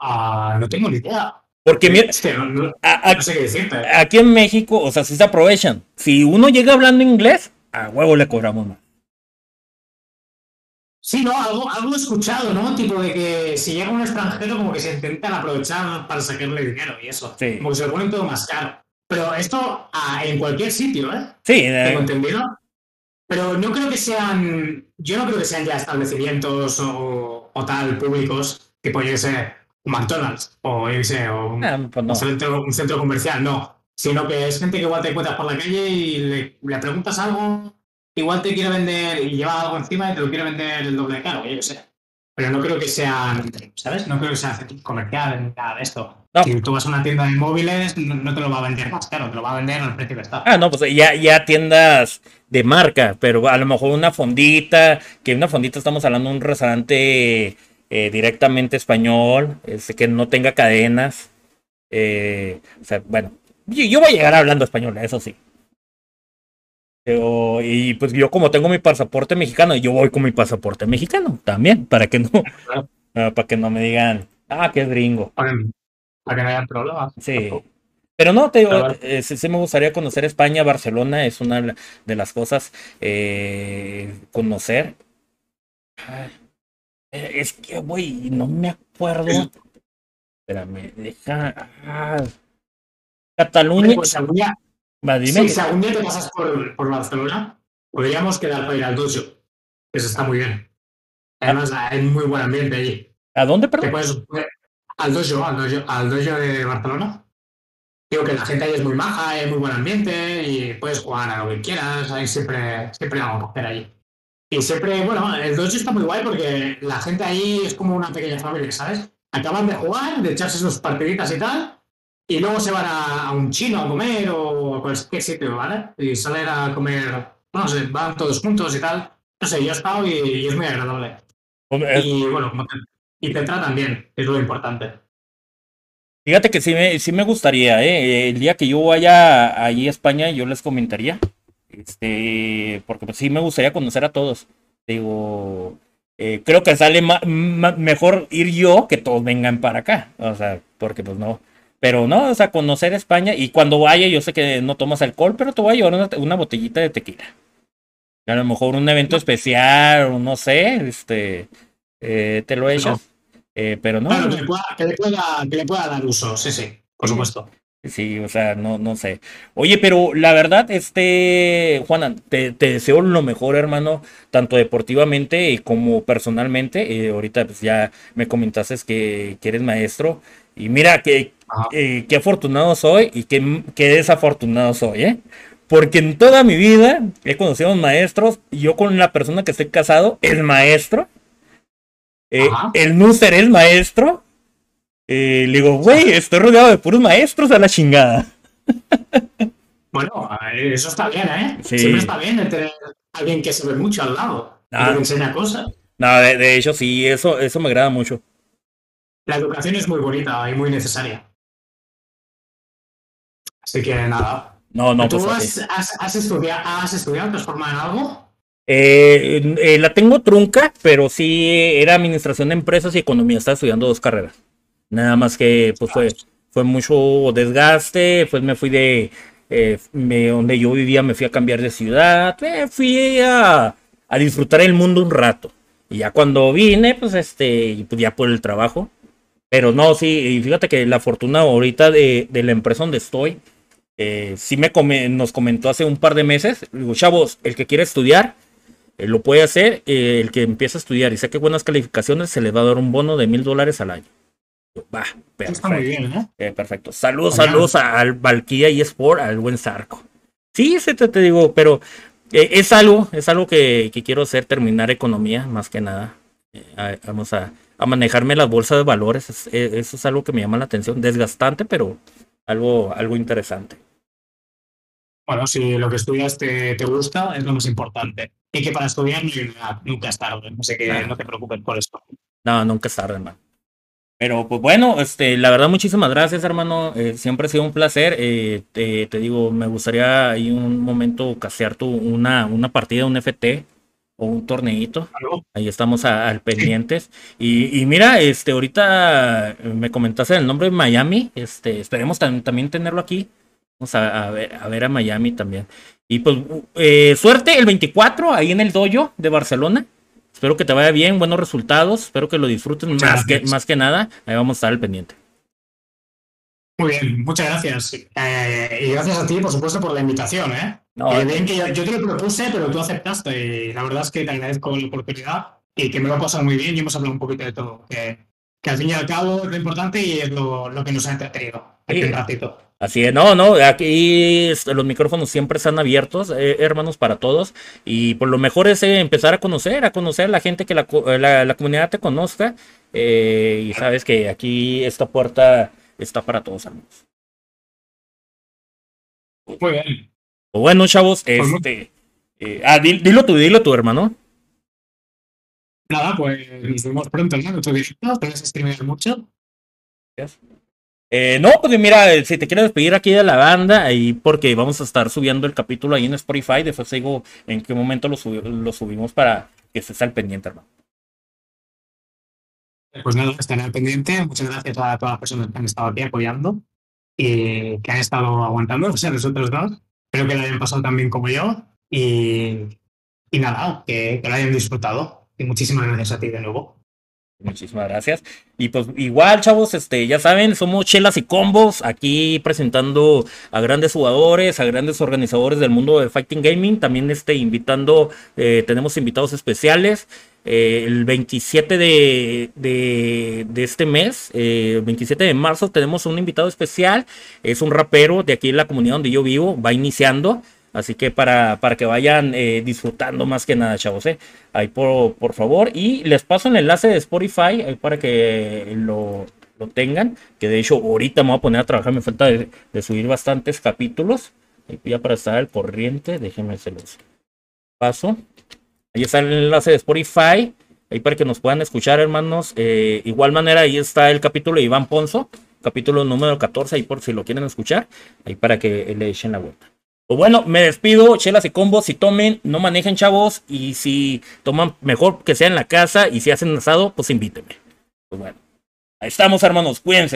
Ah, no tengo ni idea. Porque mira, Es que no, no- a- a- no sé qué decirte. aquí en México, o sea, sí se aprovechan. Si uno llega hablando inglés, a huevo le cobramos más. Sí, no, algo, algo he escuchado, ¿no? Tipo de que si llega un extranjero, como que se intentan aprovechar para sacarle dinero y eso. Sí. Como que se lo ponen todo más caro. Pero esto ah, en cualquier sitio, ¿eh? Sí, Tengo eh, entendido. Pero no creo que sean. Yo no creo que sean ya establecimientos o, o tal públicos, tipo, yo qué sé, McDonald's o yo sé, o un, ah, pues no. un centro, un centro comercial, no. Sino que es gente que igual te encuentras por la calle y le, le preguntas algo, igual te quiere vender y lleva algo encima y te lo quiere vender el doble caro, yo sé. Pero no creo que sean, ¿sabes? No creo que sea comercial ni nada de esto. No. Si tú vas a una tienda de móviles, no, no te lo va a vender más caro, te lo va a vender al precio que está. Ah, no, pues ya, ya tiendas de marca, pero a lo mejor una fondita, que una fondita estamos hablando de un restaurante eh, directamente español, este, que no tenga cadenas. Eh, o sea, bueno, yo, yo voy a llegar hablando español, eso sí. Pero, y pues yo como tengo mi pasaporte mexicano, yo voy con mi pasaporte mexicano también, para que no, ah, para que no me digan, ah, que es gringo. Para, para que no haya problemas. Sí. Pero no, te digo, eh, sí, sí me gustaría conocer España, Barcelona es una de la- de las cosas eh, conocer. Ay, es que, güey, no me acuerdo. Espérame, deja. ah. Cataluña. Pues algún día, Va, dime. sí, si algún día te pasas por, por Barcelona, podríamos quedar para ir al dojo. Eso está muy bien. Además, hay muy buen ambiente allí. ¿A dónde, perdón? puedes, al dojo, al dojo, al dojo de Barcelona. Digo que la gente ahí es muy maja, hay muy buen ambiente y puedes jugar a lo que quieras, hay siempre, siempre algo que hacer allí. Y siempre, bueno, el dojo está muy guay porque la gente ahí es como una pequeña familia, ¿sabes? Acaban de jugar, de echarse sus partiditas y tal, y luego se van a, a un chino a comer o a cualquier sitio, ¿vale? Y salen a comer, no sé, van todos juntos y tal. No sé, yo he estado y, y es muy agradable. Hombre, Y bueno, como te- y te tratan bien, es lo importante. Fíjate que sí me, sí me gustaría, ¿eh? El día que yo vaya allí a España, yo les comentaría. Este, porque pues sí me gustaría conocer a todos. Digo, eh, creo que sale ma- ma- mejor ir yo que todos vengan para acá. O sea, porque pues no. Pero no, o sea, conocer España y cuando vaya, yo sé que no tomas alcohol, pero te voy a llevar una, una botellita de tequila. A lo mejor un evento especial, o no sé, este, eh, te lo echas. Eh, pero no. Claro, que le, pueda, que, le pueda, que le pueda dar uso, sí, sí, por supuesto. Sí, o sea, no, no sé. Oye, pero la verdad, este, Juana, te, te deseo lo mejor, hermano, tanto deportivamente como personalmente. Eh, ahorita pues ya me comentaste que, que eres maestro. Y mira, que, eh, qué afortunado soy y qué, qué desafortunado soy, ¿eh? Porque en toda mi vida he conocido maestros. y Yo con la persona que estoy casado es maestro. Eh, el Nuser es maestro. Eh, le digo, güey, estoy rodeado de puros maestros a la chingada. Bueno, eh, eso está bien, ¿eh? Sí. Siempre está bien de tener a alguien que se ve mucho al lado, y Ah. que te enseña cosas. No, de, de hecho, sí, eso, eso me agrada mucho. La educación es muy bonita y muy necesaria. Así que nada. No, no, ¿Tú pues has, así. has, has estudiado, has estudiado, te has formado en algo? Eh, eh, la tengo trunca, pero sí era administración de empresas y economía. Estaba estudiando dos carreras. Nada más que pues fue, fue mucho desgaste. Pues me fui de eh, donde yo vivía, me fui a cambiar de ciudad. fui a, a disfrutar el mundo un rato. Y ya cuando vine, pues este, pues ya por el trabajo. Pero no, sí, y fíjate que la fortuna ahorita de, de la empresa donde estoy, eh, sí me come- nos comentó hace un par de meses, digo, chavos, el que quiere estudiar, eh, lo puede hacer, eh, el que empieza a estudiar y saque buenas calificaciones, se le va a dar un bono de mil dólares al año. Va, Eso está muy perfecto. bien, ¿eh? eh, perfecto. Saludos, saludos a- al Valkyria y Sport, al buen Zarco. Sí, sí te, te digo, pero eh, es algo, es algo que, que quiero hacer, terminar economía, más que nada. Eh, a- vamos a, a manejarme las bolsas de valores, es- eso es algo que me llama la atención, desgastante, pero algo, algo interesante. Bueno, si lo que estudias te, te gusta, es lo más importante. Y que para estudiar nunca es tarde. Así que no te preocupes por eso. No, nunca es tarde, hermano. Pero pues bueno, este, la verdad, muchísimas gracias, hermano. Eh, siempre ha sido un placer. Eh, te, te digo, me gustaría ahí un momento casear tu, una, una partida, un FT o un torneito. Ahí estamos a- al pendientes. Y, y mira, este, ahorita me comentaste el nombre de Miami. Este, esperemos tam- también tenerlo aquí. Vamos a, a ver, a ver a Miami también. Y pues, eh, suerte el 24 ahí en el dojo de Barcelona. Espero que te vaya bien, buenos resultados. Espero que lo disfruten Muchas más que, más que nada. Ahí vamos a estar al pendiente. Muy bien, muchas gracias. Eh, y gracias a ti, por supuesto, por la invitación, ¿eh? No, Eh, bien que yo, yo te lo propuse, pero tú aceptaste. Y la verdad es que te agradezco la oportunidad y que me lo he pasado muy bien y hemos hablado un poquito de todo. Que, que al fin y al cabo es lo importante y es lo, lo que nos ha entretenido aquí Sí. un ratito. Así es, no, no, aquí los micrófonos siempre están abiertos, eh, hermanos, para todos. Y por lo mejor es eh, empezar a conocer, a conocer a la gente que la, eh, la, la comunidad te conozca. eh, y sabes que aquí esta puerta está para todos, hermanos. Muy bien. Bueno, chavos, este. ah, di- dilo tú, dilo tú, hermano. Nada, pues nos vemos pronto, ¿no? En otro directo, te vas a streamear mucho. Eh, no, pues mira, eh, si te quieres despedir aquí de la banda, ahí porque vamos a estar subiendo el capítulo ahí en Spotify, después digo en qué momento lo, subi- lo subimos para que estés al pendiente, hermano. Pues nada, estaré al pendiente. Muchas gracias a todas las personas que han estado aquí apoyando y que han estado aguantando, o sea, nosotros dos. Espero que lo hayan pasado tan bien como yo y, nada, que lo hayan disfrutado. Y muchísimas gracias a ti de nuevo. Muchísimas gracias. Y pues igual, chavos, este, ya saben, somos chelas y combos aquí presentando a grandes jugadores, a grandes organizadores del mundo de Fighting Gaming. También este, invitando, eh, tenemos invitados especiales. Eh, el 27 de, de, este mes, eh, 27 de marzo, tenemos un invitado especial. Es un rapero de aquí en la comunidad donde yo vivo, va iniciando. Así que para, para que vayan eh, disfrutando más que nada, chavos, ¿eh? Ahí por, por favor. Y les paso el enlace de Spotify ahí para que lo, lo tengan. Que de hecho ahorita me voy a poner a trabajar. Me falta de, subir bastantes capítulos. Ya para estar al corriente, déjenme se los paso. Ahí está el enlace de Spotify. Ahí para que nos puedan escuchar, hermanos. Eh, igual manera, ahí está el capítulo de Iván Ponzo. Capítulo número 14, ahí por si lo quieren escuchar. Ahí para que le echen la vuelta. Pues bueno, me despido, chelas y combos, si tomen, no manejen chavos, y si toman, mejor que sea en la casa, y si hacen asado, pues invítenme. Pues bueno, ahí estamos hermanos, cuídense.